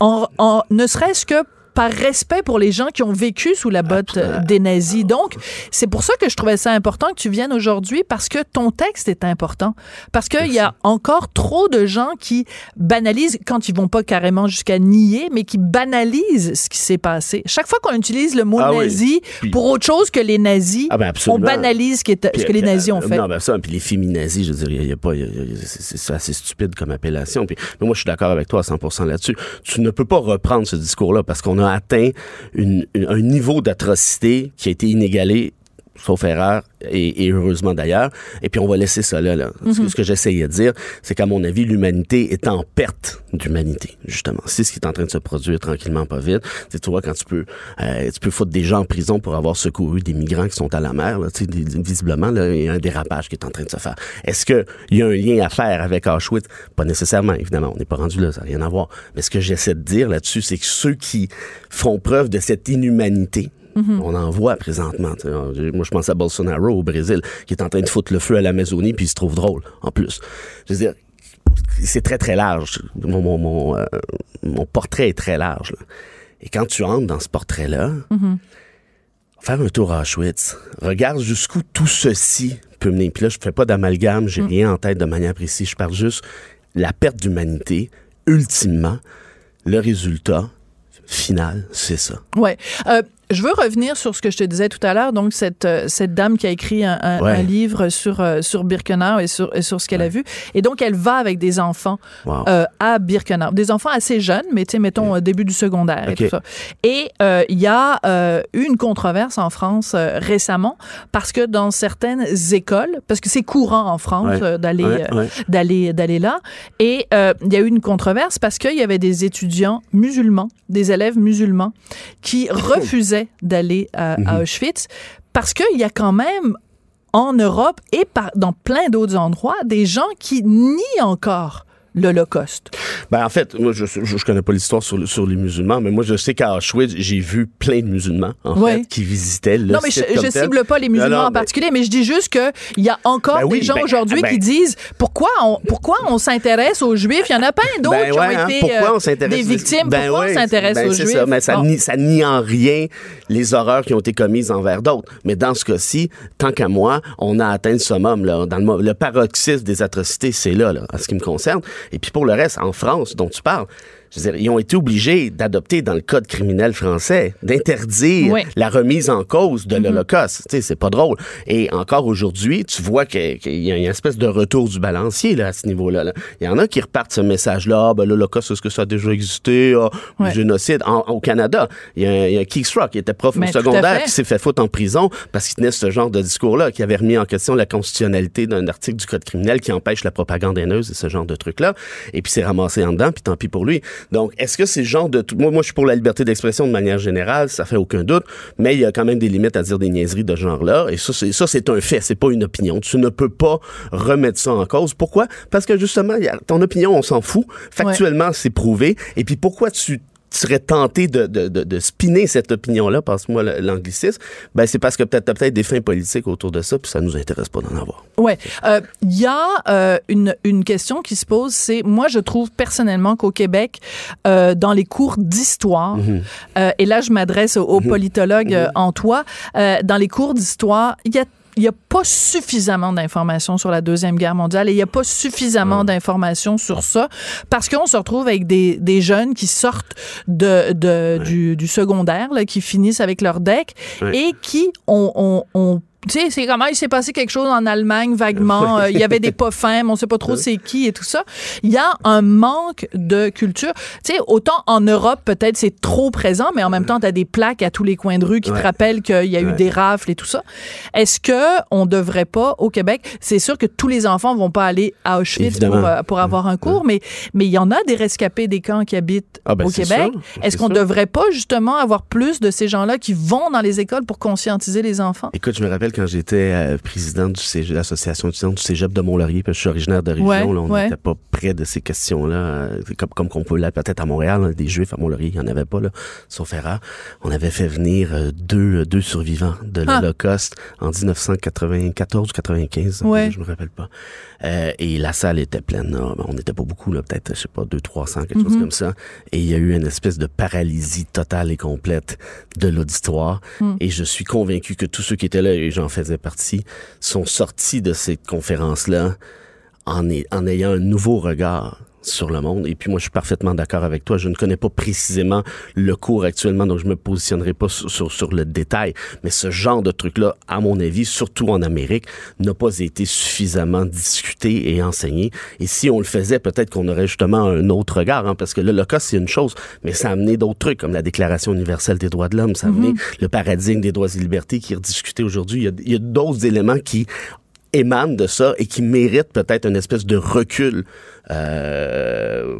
en, en- ne serait-ce que par respect pour les gens qui ont vécu sous la botte euh, des nazis. Donc, c'est pour ça que je trouvais ça important que tu viennes aujourd'hui parce que ton texte est important. Parce qu'il y a encore trop de gens qui banalisent, quand ils vont pas carrément jusqu'à nier, mais qui banalisent ce qui s'est passé. Chaque fois qu'on utilise le mot Ah oui. nazi Puis- pour autre chose que les nazis, Ah ben on banalise ce, qui est- Puis, ce que les euh, nazis ont fait. Non, ben ça, puis les féminazis, je veux dire, il y a pas, c'est assez stupide comme appellation. Puis, mais moi, je suis d'accord avec toi à 100% là-dessus. Tu ne peux pas reprendre ce discours-là parce qu'on a atteint un niveau d'atrocité qui a été inégalé sauf erreur, et, et heureusement d'ailleurs. Et puis on va laisser ça là. là. Ce que- Ce que j'essayais de dire, c'est qu'à mon avis, l'humanité est en perte d'humanité, justement. C'est ce qui est en train de se produire tranquillement, pas vite. Tu sais, tu vois, quand tu peux, euh, tu peux foutre des gens en prison pour avoir secouru des migrants qui sont à la mer, là, visiblement, là, il y a un dérapage qui est en train de se faire. Est-ce qu'il y a un lien à faire avec Auschwitz? Pas nécessairement, évidemment. On n'est pas rendu là, ça n'a rien à voir. Mais ce que j'essaie de dire là-dessus, c'est que ceux qui font preuve de cette inhumanité, on en voit présentement. Moi, je pense à Bolsonaro au Brésil, qui est en train de foutre le feu à l'Amazonie, puis il se trouve drôle, en plus. Je veux dire, c'est très, très large. Mon, mon, mon, euh, mon portrait est très large. là. Et quand tu entres dans ce portrait-là, faire un tour à Auschwitz, regarde jusqu'où tout ceci peut mener. Puis là, je fais pas d'amalgame, j'ai rien en tête de manière précise. Je parle juste la perte d'humanité, ultimement, le résultat final, c'est ça. Ouais. Euh, je veux revenir sur ce que je te disais tout à l'heure. Donc, cette, euh, cette dame qui a écrit un, un- Ouais. un livre sur, euh, sur Birkenau et sur, et sur ce qu'elle a vu. Et donc, elle va avec des enfants Wow. euh, à Birkenau. Des enfants assez jeunes, mais tu sais, mettons, début du secondaire et tout ça. Et euh, il y a euh, eu une controverse en France récemment parce que dans certaines écoles, parce que c'est courant en France Ouais. d'aller d'aller d'aller là. Et il y a eu une controverse parce qu'il y avait des étudiants musulmans, des élèves musulmans, qui refusaient (laughs) d'aller à, Mhm. à Auschwitz parce qu'il y a quand même en Europe et par, dans plein d'autres endroits des gens qui nient encore l'Holocauste. Ben, en fait, moi, je, je connais pas l'histoire sur, sur les musulmans, mais moi, je sais qu'à Auschwitz, j'ai vu plein de musulmans, en fait, qui visitaient le non, mais je, site comme je tel. cible pas les musulmans Non, non, en particulier, mais je dis juste que il y a encore Ben oui, des gens ben, aujourd'hui ben- qui disent pourquoi on, pourquoi on s'intéresse aux Juifs? Il y en a plein d'autres qui ont hein, été pourquoi euh, on s'intéresse des victimes? Pourquoi ouais, on s'intéresse ben aux Juifs? ça, mais ça, nie, ça nie en rien les horreurs qui ont été commises envers d'autres. Mais dans ce cas-ci, tant qu'à moi, on a atteint le summum. Là, dans le paroxysme des atrocités, c'est là, là, en ce qui me concerne. Et puis pour le reste, en France, dont tu parles, je veux dire, ils ont été obligés d'adopter dans le code criminel français, d'interdire Oui. la remise en cause Mm-hmm. de l'Holocauste. Tu sais, c'est pas drôle. Et encore aujourd'hui, tu vois qu'il y a une espèce de retour du balancier là, à ce niveau-là. là. Il y en a qui repartent ce message-là. Ah, ben, l'Holocauste, est-ce que ça a déjà existé? Ah. Le génocide. En- au Canada, il y a, un- il y a Keith qui était prof Mais au secondaire, qui s'est fait foutre en prison parce qu'il tenait ce genre de discours-là, qui avait remis en question la constitutionnalité d'un article du Code criminel qui empêche la propagande haineuse et ce genre de trucs-là. Et puis, s'est ramassé en dedans, puis tant pis pour lui. Donc, est-ce que c'est le genre de... Moi, moi, je suis pour la liberté d'expression de manière générale, ça fait aucun doute, mais il y a quand même des limites à dire des niaiseries de ce genre-là. Et ça, c'est, ça, c'est un fait, c'est pas une opinion. Tu ne peux pas remettre ça en cause. Pourquoi? Parce que justement, ton opinion, on s'en fout. Factuellement, c'est prouvé. Et puis, pourquoi tu serais tenté de, de, de, de spinner cette opinion-là, passe-moi l'anglicisme, ben c'est parce que peut-être peut-être des fins politiques autour de ça, puis ça nous intéresse pas d'en avoir. Ouais, Euh, il y a euh, une, une question qui se pose, c'est moi je trouve personnellement qu'au Québec, euh, dans les cours d'histoire, Mhm. euh, et là je m'adresse au, au politologue euh, en toi, euh, dans les cours d'histoire, il y a il n'y a pas suffisamment d'informations sur la Deuxième Guerre mondiale et il n'y a pas suffisamment d'informations sur ça parce qu'on se retrouve avec des, des jeunes qui sortent de, de, du, du secondaire, là, qui finissent avec leur deck et qui ont, ont, ont tu sais, c'est comment il s'est passé quelque chose en Allemagne vaguement. (laughs) euh, Il y avait des pas femmes, on sait pas trop c'est qui et tout ça. Il y a un manque de culture. Tu sais, autant en Europe, peut-être c'est trop présent, mais en même temps, tu as des plaques à tous les coins de rue qui te rappellent qu'il y a eu Ouais. des rafles et tout ça. Est-ce que on devrait pas, au Québec, c'est sûr que tous les enfants vont pas aller à Auschwitz pour, euh, pour avoir un cours, mais mais il y en a des rescapés des camps qui habitent Ah, ben, au Québec. Est-ce qu'on devrait pas justement avoir plus de ces gens-là qui vont dans les écoles pour conscientiser les enfants? Écoute, je me rappelle quand j'étais euh, président du cégep, de l'association étudiante du cégep de Mont-Laurier, parce que je suis originaire de région, Ouais, là, on ouais. n'était pas près de ces questions-là, euh, comme, comme qu'on peut là peut-être à Montréal, hein, des Juifs à Mont-Laurier, il n'y en avait pas, là, sauf erreur. On avait fait venir euh, deux, deux survivants de Ah. l'Holocauste en 1994 ou 95, Ouais. je me rappelle pas. Euh, et la salle était pleine, là. on n'était pas beaucoup, là, peut-être, je sais pas, 200, 300, quelque chose comme ça. Et il y a eu une espèce de paralysie totale et complète de l'auditoire. Et je suis convaincu que tous ceux qui étaient là, et j'en faisais partie, sont sortis de cette conférence-là en ayant un nouveau regard sur le monde. Et puis moi, je suis parfaitement d'accord avec toi. Je ne connais pas précisément le cours actuellement, donc je me positionnerai pas sur, sur, sur le détail. Mais ce genre de truc-là, à mon avis, surtout en Amérique, n'a pas été suffisamment discuté et enseigné. Et si on le faisait, peut-être qu'on aurait justement un autre regard, hein, parce que l'Holocauste, c'est une chose, mais ça a amené d'autres trucs, comme la Déclaration universelle des droits de l'homme, ça a amené le paradigme des droits et libertés qui est rediscuté aujourd'hui. Il y a, il y a d'autres éléments qui émanent de ça et qui méritent peut-être une espèce de recul euh,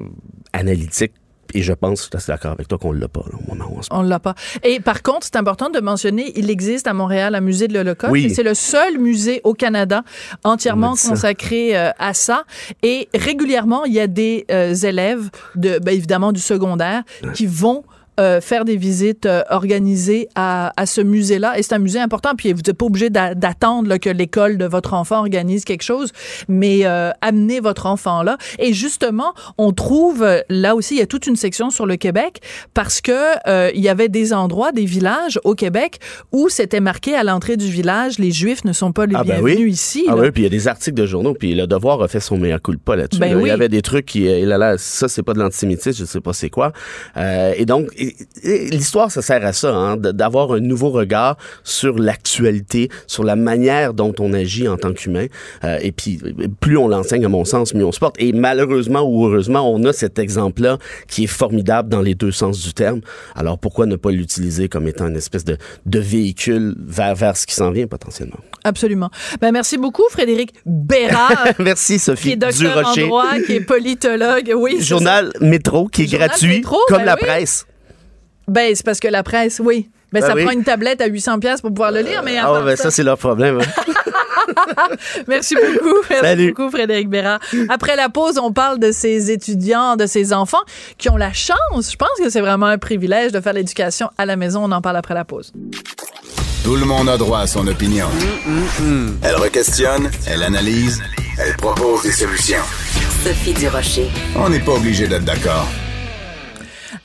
analytique. Et je pense, je suis assez d'accord avec toi, qu'on l'a pas là, au moment où on se On l'a pas. Et par contre, c'est important de mentionner, il existe à Montréal un musée de l'Holocauste. Oui. C'est le seul musée au Canada entièrement ça. consacré euh, à ça. Et régulièrement, il y a des euh, élèves, de, ben, évidemment du secondaire, qui vont euh, faire des visites euh, organisées à, à ce musée-là. Et c'est un musée important. Puis vous n'êtes pas obligé d'a- d'attendre que l'école de votre enfant organise quelque chose, mais euh, amenez votre enfant là. Et justement, on trouve euh, là aussi, il y a toute une section sur le Québec parce que euh, il y avait des endroits, des villages au Québec où c'était marqué à l'entrée du village, les Juifs ne sont pas les Ah, ben bienvenus oui. ici. Ah là. oui, puis il y a des articles de journaux, puis le Devoir a fait son mea culpa là-dessus. Ben là. oui. Il y avait des trucs qui, euh, là, là, ça c'est pas de l'antisémitisme, je sais pas c'est quoi. Euh, et donc, l'histoire, ça sert à ça, hein, d'avoir un nouveau regard sur l'actualité, sur la manière dont on agit en tant qu'humain. Euh, et puis, plus on l'enseigne, à mon sens, mieux on se porte. Et malheureusement ou heureusement, on a cet exemple-là qui est formidable dans les deux sens du terme. Alors, pourquoi ne pas l'utiliser comme étant une espèce de, de véhicule vers, vers ce qui s'en vient potentiellement? Absolument. Ben, merci beaucoup, Frédéric Bérard. (laughs) merci, Sophie. Qui est docteur en droit, qui est politologue. Oui, Journal Métro, qui est gratuit, comme ben la presse. Ben, c'est parce que la presse, oui. Ben, ben ça prend une tablette à 800 pièces pour pouvoir le lire, mais Ah, ben ça, c'est leur problème. Hein. (laughs) Merci beaucoup. Merci beaucoup, Frédéric Bérard. Après la pause, on parle de ces étudiants, de ces enfants qui ont la chance. Je pense que c'est vraiment un privilège de faire l'éducation à la maison. On en parle après la pause. Tout le monde a droit à son opinion. Elle requestionne, elle analyse, elle propose des solutions. Sophie Durocher. On n'est pas obligé d'être d'accord.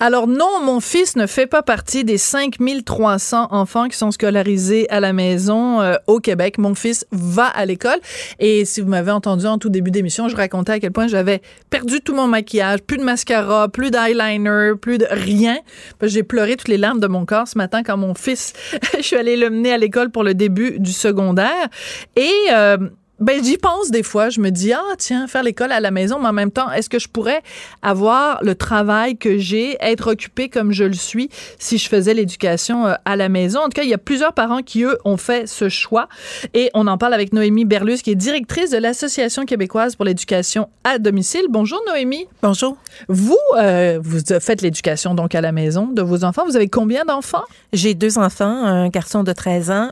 Alors non, mon fils ne fait pas partie des 5300 enfants qui sont scolarisés à la maison euh, au Québec. Mon fils va à l'école et si vous m'avez entendu en tout début d'émission, je racontais à quel point j'avais perdu tout mon maquillage, plus de mascara, plus d'eyeliner, plus de rien. J'ai pleuré toutes les larmes de mon corps ce matin quand mon fils, (laughs) je suis allée le mener à l'école pour le début du secondaire et euh, ben, j'y pense des fois. Je me dis, ah, tiens, faire l'école à la maison, mais en même temps, est-ce que je pourrais avoir le travail que j'ai, être occupé comme je le suis si je faisais l'éducation euh, à la maison? En tout cas, il y a plusieurs parents qui, eux, ont fait ce choix. Et on en parle avec Noémie Berlus, qui est directrice de l'Association québécoise pour l'éducation à domicile. Bonjour, Noémie. Bonjour. Vous, euh, vous faites l'éducation donc à la maison de vos enfants. Vous avez combien d'enfants? J'ai deux enfants, un garçon de 13 ans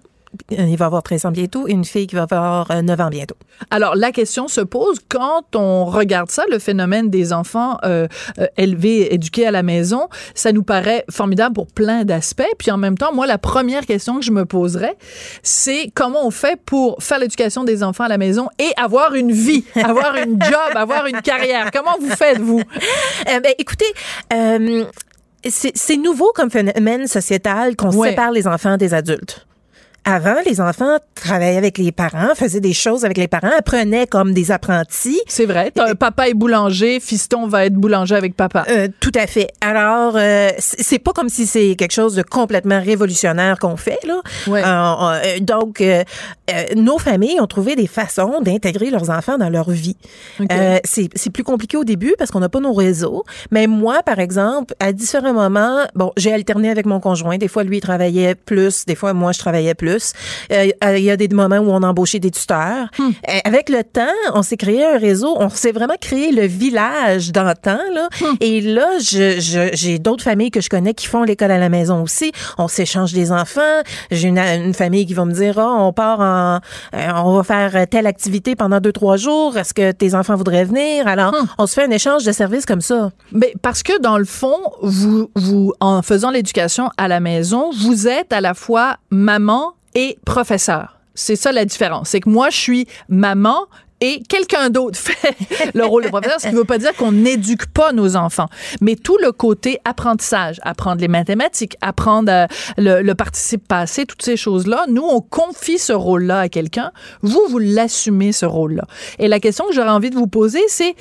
il va avoir 13 ans bientôt et une fille qui va avoir 9 euh, ans bientôt. Alors, la question se pose quand on regarde ça, le phénomène des enfants euh, euh, élevés, éduqués à la maison, ça nous paraît formidable pour plein d'aspects. Puis en même temps, moi, la première question que je me poserais, c'est comment on fait pour faire l'éducation des enfants à la maison et avoir une vie, (laughs) avoir une job, avoir une carrière? Comment vous faites, vous? ben, écoutez, c'est nouveau comme phénomène sociétal qu'on sépare les enfants des adultes. Avant, les enfants travaillaient avec les parents, faisaient des choses avec les parents, apprenaient comme des apprentis. C'est vrai. papa est boulanger, fiston va être boulanger avec papa. Euh, tout à fait. Alors, euh, c'est pas comme si c'est quelque chose de complètement révolutionnaire qu'on fait là. Ouais. Euh, donc, nos familles ont trouvé des façons d'intégrer leurs enfants dans leur vie. c'est plus compliqué au début parce qu'on n'a pas nos réseaux. Mais moi, par exemple, à différents moments, bon, j'ai alterné avec mon conjoint. Des fois, lui il travaillait plus, des fois moi je travaillais plus. Euh, il y a des moments où on a embauché des tuteurs. Hmm. Euh, avec le temps, on s'est créé un réseau. On s'est vraiment créé le village d'antan. Là. Hmm. Et là, j'ai d'autres familles que je connais qui font l'école à la maison aussi. On s'échange des enfants. J'ai une, famille qui va me dire, oh, on part en, euh, on va faire telle activité pendant deux, trois jours. Est-ce que tes enfants voudraient venir? Alors, hmm. on se fait un échange de services comme ça. Mais parce que dans le fond, vous, vous, en faisant l'éducation à la maison, vous êtes à la fois maman et professeur. C'est ça la différence. C'est que moi, je suis maman et quelqu'un d'autre (laughs) fait le rôle de professeur, ce qui ne veut pas dire qu'on n'éduque pas nos enfants. Mais tout le côté apprentissage, apprendre les mathématiques, apprendre euh, le, le, participe passé, toutes ces choses-là, nous, on confie ce rôle-là à quelqu'un. Vous, vous l'assumez, ce rôle-là. Et la question que j'aurais envie de vous poser, c'est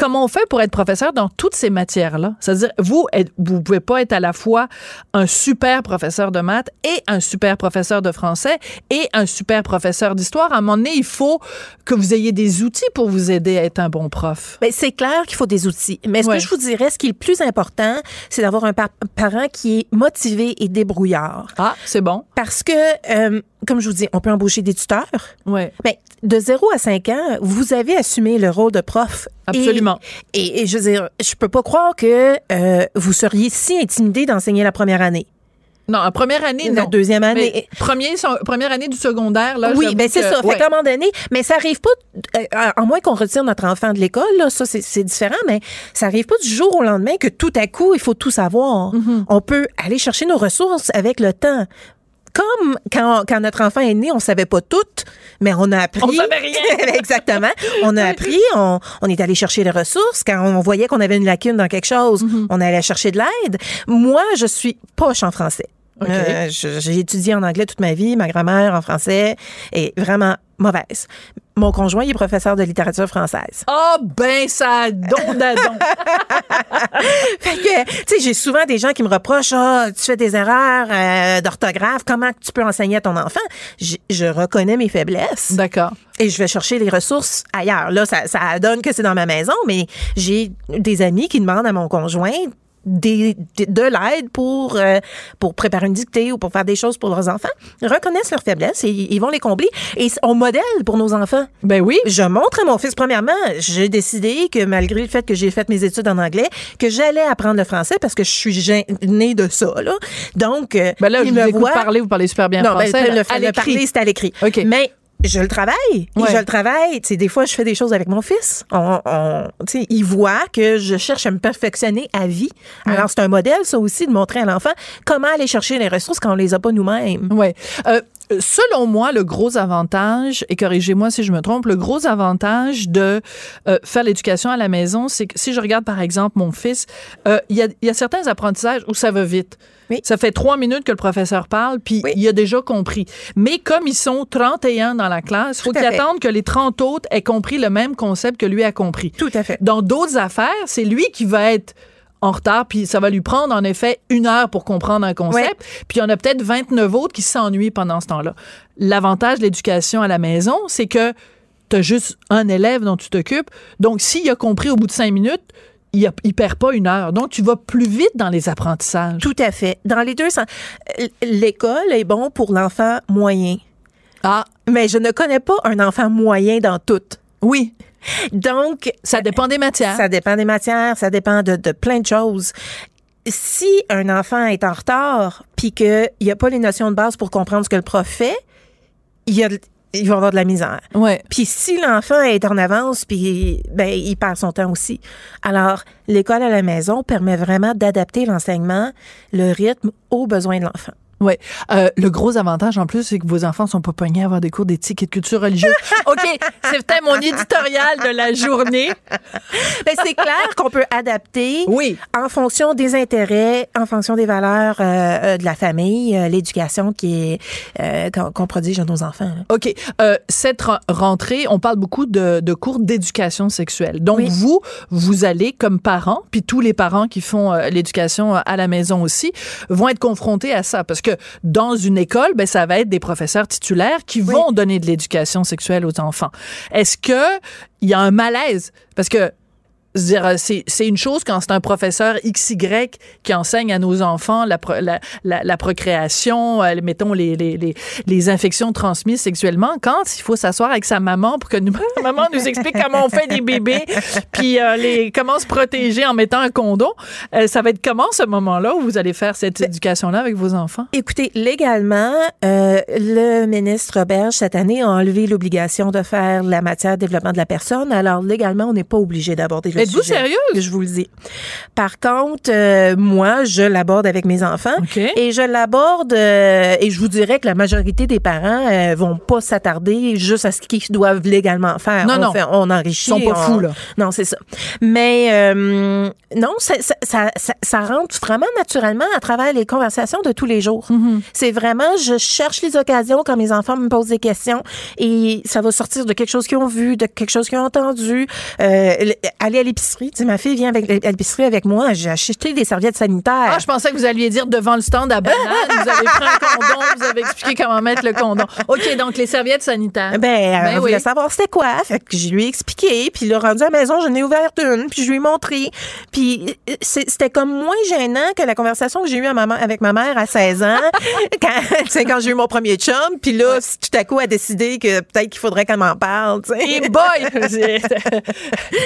comment on fait pour être professeur dans toutes ces matières-là? C'est-à-dire, vous, vous pouvez pas être à la fois un super professeur de maths et un super professeur de français et un super professeur d'histoire. À un moment donné, il faut que vous ayez des outils pour vous aider à être un bon prof. Mais c'est clair qu'il faut des outils. Mais ce que je vous dirais, ce qui est le plus important, c'est d'avoir un parent qui est motivé et débrouillard. Ah, c'est bon. Parce que, euh, comme je vous dis, on peut embaucher des tuteurs. Ouais. Mais de 0 à 5 ans, vous avez assumé le rôle de prof. Absolument. Et, je veux dire, je peux pas croire que euh, vous seriez si intimidé d'enseigner la première année. Non, en première année, non. La deuxième année. premier, première année du secondaire, là. Oui, ben c'est ça. Fait à un moment donné, mais ça arrive pas, euh, en moins qu'on retire notre enfant de l'école, là, ça c'est différent, mais ça arrive pas du jour au lendemain que tout à coup, il faut tout savoir. Mm-hmm. On peut aller chercher nos ressources avec le temps comme quand, quand, notre enfant est né, on savait pas tout, mais on a appris. On savait rien. (laughs) Exactement. On a appris, on, on, est allé chercher les ressources. Quand on voyait qu'on avait une lacune dans quelque chose, mm-hmm. on allait chercher de l'aide. Moi, je suis poche en français. Euh, J'ai étudié en anglais toute ma vie, ma grammaire en français est vraiment mauvaise. Mon conjoint, il est professeur de littérature française. Ah, ben, ça don d'adon. (laughs) Fait que, tu sais, j'ai souvent des gens qui me reprochent, ah, tu fais des erreurs euh, d'orthographe, comment tu peux enseigner à ton enfant? Je, je reconnais mes faiblesses D'accord. et je vais chercher les ressources ailleurs. Là, ça, ça donne que c'est dans ma maison, mais j'ai des amis qui demandent à mon conjoint des, de l'aide pour, euh, pour préparer une dictée ou pour faire des choses pour leurs enfants. Reconnaissent leurs faiblesses et ils vont les combler. Et on modèle pour nos enfants. Ben oui. Je montre à mon fils, premièrement, j'ai décidé que malgré le fait que j'ai fait mes études en anglais, que j'allais apprendre le français parce que je suis née de ça. Là. Donc, euh, Ben là, je il vous me écoute voit... parler, vous parlez super bien Non, ben, français. le, là. le, À le l'écrit. parler, c'est à l'écrit. OK. Mais je le travaille. Et Ouais. je le travaille. Tu sais, des fois, je fais des choses avec mon fils. On, on- tu sais, il voit que je cherche à me perfectionner à vie. Alors, c'est un modèle, ça aussi, de montrer à l'enfant comment aller chercher les ressources quand on les a pas nous-mêmes. Ouais. Euh, selon moi, le gros avantage, et corrigez-moi si je me trompe, le gros avantage de euh, faire l'éducation à la maison, c'est que si je regarde par exemple mon fils, euh, il y, a, il y a certains apprentissages où ça va vite. Oui. Ça fait trois minutes que le professeur parle, puis Oui. il a déjà compris. Mais comme ils sont 31 dans la classe, il faut Tout à qu'il fait. attende que les 30 autres aient compris le même concept que lui a compris. Tout à fait. Dans d'autres affaires, c'est lui qui va être en retard, puis ça va lui prendre en effet une heure pour comprendre un concept, puis il y en a peut-être 29 autres qui s'ennuient pendant ce temps-là. L'avantage de l'éducation à la maison, c'est que tu as juste un élève dont tu t'occupes, donc s'il a compris au bout de cinq minutes, il, a, il perd pas une heure. Donc, tu vas plus vite dans les apprentissages. Tout à fait. Dans les deux sens. L- L'école est bon pour l'enfant moyen. Ah, Mais je ne connais pas un enfant moyen dans tout. oui, Donc, ça dépend des matières. Ça dépend des matières, ça dépend de, de plein de choses. Si un enfant est en retard, puis qu'il n'y a pas les notions de base pour comprendre ce que le prof fait, il, y a, il va avoir de la misère. Ouais. Puis si l'enfant est en avance, puis ben, il perd son temps aussi. Alors, l'école à la maison permet vraiment d'adapter l'enseignement, le rythme aux besoins de l'enfant. Ouais. Euh, le gros avantage en plus, c'est que vos enfants sont pas pognés à avoir des cours d'éthique et de culture religieuse. (laughs) OK, c'était mon éditorial de la journée. Ben, c'est clair qu'on peut adapter Oui. en fonction des intérêts, en fonction des valeurs euh, euh, de la famille, euh, l'éducation qui est euh, qu'on qu'on prodige à nos enfants. là. OK. Euh, cette re- rentrée, on parle beaucoup de, de cours d'éducation sexuelle. Donc, Oui. vous, vous allez, comme parents, puis tous les parents qui font l'éducation à la maison aussi, vont être confrontés à ça. Parce que dans une école, ben, ça va être des professeurs titulaires qui vont donner de l'éducation sexuelle aux enfants. Est-ce que il y a un malaise? Parce que c'est, c'est une chose quand c'est un professeur XY qui enseigne à nos enfants la, pro- la, la, la procréation, euh, mettons les, les, les, les infections transmises sexuellement. Quand il faut s'asseoir avec sa maman pour que nous, (laughs) maman nous explique comment on fait des bébés, puis euh, les, comment se protéger en mettant un condom, euh, ça va être comment ce moment-là où vous allez faire cette éducation-là avec vos enfants? Écoutez, légalement, euh, le ministre Berge, cette année, a enlevé l'obligation de faire la matière développement de la personne. Alors, légalement, on n'est pas obligé d'aborder le Êtes-vous sérieuse? Je vous le dis. Par contre, euh, moi, je l'aborde avec mes enfants. OK. Et je l'aborde, euh, et je vous dirais que la majorité des parents euh, vont pas s'attarder juste à ce qu'ils doivent légalement faire. Non, on non. fait- on enrichit. Ils sont pas on- fous, là. Non, c'est ça. Mais euh, non, ça, ça, ça, rentre vraiment naturellement à travers les conversations de tous les jours. Mm-hmm. C'est vraiment, je cherche les occasions quand mes enfants me posent des questions et ça va sortir de quelque chose qu'ils ont vu, de quelque chose qu'ils ont entendu. Euh, aller à l'épicerie. Tu sais, ma fille vient avec, à l'épicerie avec moi. J'ai acheté des serviettes sanitaires. Ah, je pensais que vous alliez dire devant le stand à banane, vous avez pris un condom, vous avez expliqué comment mettre le condom. OK, donc les serviettes sanitaires. Ben, elle Ben voulait oui. savoir c'était quoi. Fait que je lui ai expliqué. Puis, le rendu à la maison, j'en ai ouvert une. Puis, je lui ai montré. Puis, euh, c'était comme moins gênant que la conversation que j'ai eue à ma mère- avec ma mère à 16 ans. (laughs) quand, quand j'ai eu mon premier chum. Puis là, tout à coup, elle a décidé que peut-être qu'il faudrait qu'elle m'en parle. tu sais. Et boy! (laughs)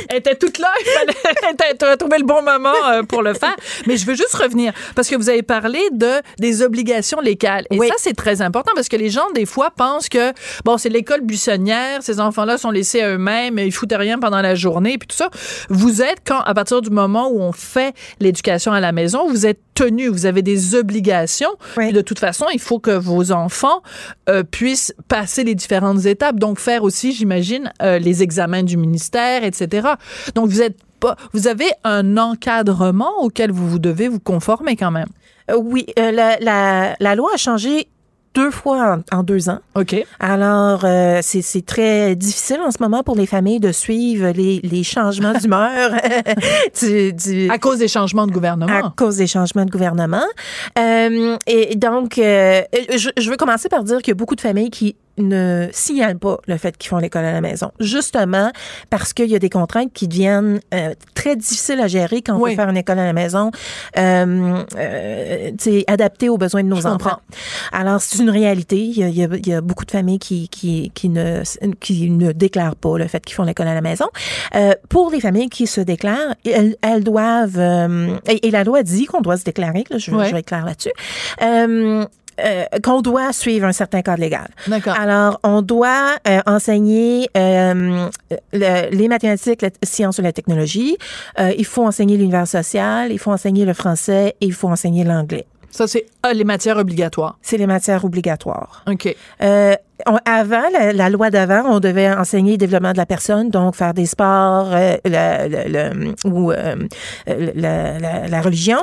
Elle était toute là, (laughs) elle était- trouver le bon moment euh, pour le faire. Mais je veux juste revenir, parce que vous avez parlé de des obligations légales. Et Oui. ça, c'est très important, parce que les gens, des fois, pensent que, bon, c'est l'école buissonnière, ces enfants-là sont laissés à eux-mêmes, ils foutent rien pendant la journée, puis tout ça. Vous êtes, quand, à partir du moment où on fait l'éducation à la maison, vous êtes tenu, vous avez des obligations. Oui. De toute façon, il faut que vos enfants euh, puissent passer les différentes étapes, donc faire aussi, j'imagine, euh, les examens du ministère, etc. Donc vous êtes pas, vous avez un encadrement auquel vous, vous devez vous conformer quand même. Euh, oui, euh, la, la, la loi a changé deux fois en, en deux ans. OK. Alors, euh, c'est c'est très difficile en ce moment pour les familles de suivre les, les changements (laughs) d'humeur (laughs) du, du, À cause des changements de gouvernement. à cause des changements de gouvernement. Euh, et donc, euh, je, je veux commencer par dire qu'il y a beaucoup de familles qui ne signalent pas le fait qu'ils font l'école à la maison, justement parce qu'il y a des contraintes qui deviennent euh, très difficiles à gérer quand on Oui. veut faire une école à la maison, euh, euh, adaptée aux besoins de nos Je comprends. enfants. Alors, c'est une réalité. Il y a, il y a- il y a beaucoup de familles qui, qui, qui, ne, qui ne déclarent pas le fait qu'ils font l'école à la maison. Euh, pour les familles qui se déclarent, elles, elles doivent... euh, et, et la loi dit qu'on doit se déclarer, là, je, Ouais. je vais être claire là-dessus, euh, qu'on doit suivre un certain cadre légal. D'accord. Alors, on doit euh, enseigner euh, le- les mathématiques, la science ou la technologie. Euh, il faut enseigner l'univers social, il faut enseigner le français et il faut enseigner l'anglais. Ça, c'est ah, les matières obligatoires. C'est les matières obligatoires. OK. Euh, on- avant, la, la loi d'avant, on devait enseigner le développement de la personne, donc faire des sports euh, le- le- le- ou euh, la, la- la religion,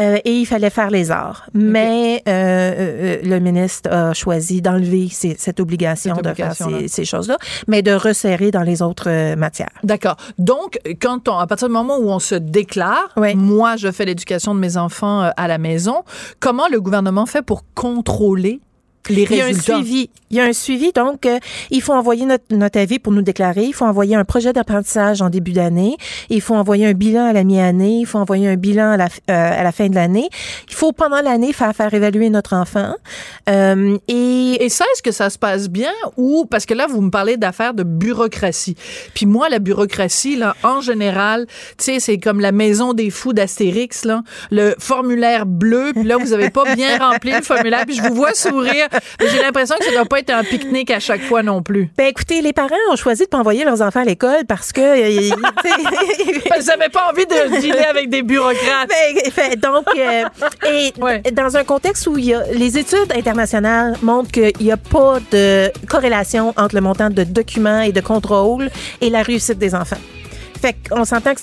euh, et il fallait faire les arts. Mais euh, euh, le ministre a choisi d'enlever ces- cette obligation Cette de faire ces, ces choses-là, mais de resserrer dans les autres euh, matières. D'accord. Donc, quand on, à partir du moment où on se déclare, Oui. moi, je fais l'éducation de mes enfants à la maison, comment le gouvernement fait pour contrôler les Il y a un suivi. Il y a un suivi. Donc, euh, il faut envoyer notre, notre avis pour nous déclarer. Il faut envoyer un projet d'apprentissage en début d'année. Il faut envoyer un bilan à la mi-année. Il faut envoyer un bilan à la, euh, à la fin de l'année. Il faut, pendant l'année, faire, faire évaluer notre enfant. Euh, et Et ça, est-ce que ça se passe bien ou parce que là, vous me parlez d'affaires de bureaucratie. Puis moi, la bureaucratie, là, en général, tu sais, c'est comme la maison des fous d'Astérix, là, le formulaire bleu. Puis là, vous avez pas bien rempli le formulaire. Puis je vous vois sourire. J'ai l'impression que ça doit pas être un pique-nique à chaque fois non plus. ben, écoutez, les parents ont choisi de pas envoyer leurs enfants à l'école parce que... euh, Vous (laughs) avez pas envie de dealer avec des bureaucrates. Ben, fait, donc, euh, et Ouais. dans un contexte où il y a, les études internationales montrent qu'il n'y a pas de corrélation entre le montant de documents et de contrôle et la réussite des enfants. Fait qu'on s'entend que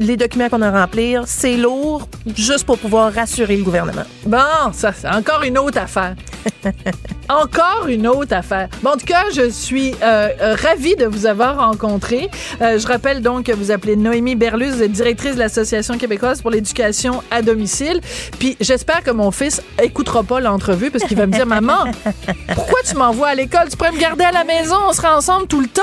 les documents qu'on a à remplir, c'est lourd juste pour pouvoir rassurer le gouvernement. Bon, ça, c'est encore une autre affaire. (laughs) encore une autre affaire. Bon, en tout cas, je suis euh, euh, ravie de vous avoir rencontré. Euh, je rappelle donc que vous appelez Noémie Berlus, vous êtes directrice de l'Association québécoise pour l'éducation à domicile. Puis j'espère que mon fils écoutera pas l'entrevue parce qu'il va me dire Maman, (laughs) pourquoi tu m'envoies à l'école? Tu pourrais me garder à la maison, on sera ensemble tout le temps.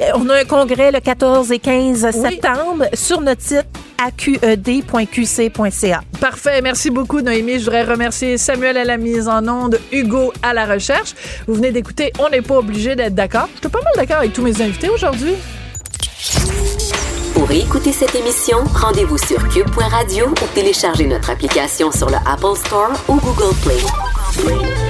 Euh, On a un congrès le 14 et 15 septembre sur notre site aqed.qc.ca. Parfait. Merci beaucoup, Noémie. Je voudrais remercier Samuel à la mise en onde, Hugo à la recherche. Vous venez d'écouter On n'est pas obligé d'être d'accord. Je suis pas mal d'accord avec tous mes invités aujourd'hui. Pour écouter cette émission, rendez-vous sur cube.radio ou téléchargez notre application sur le Apple Store ou Google Play.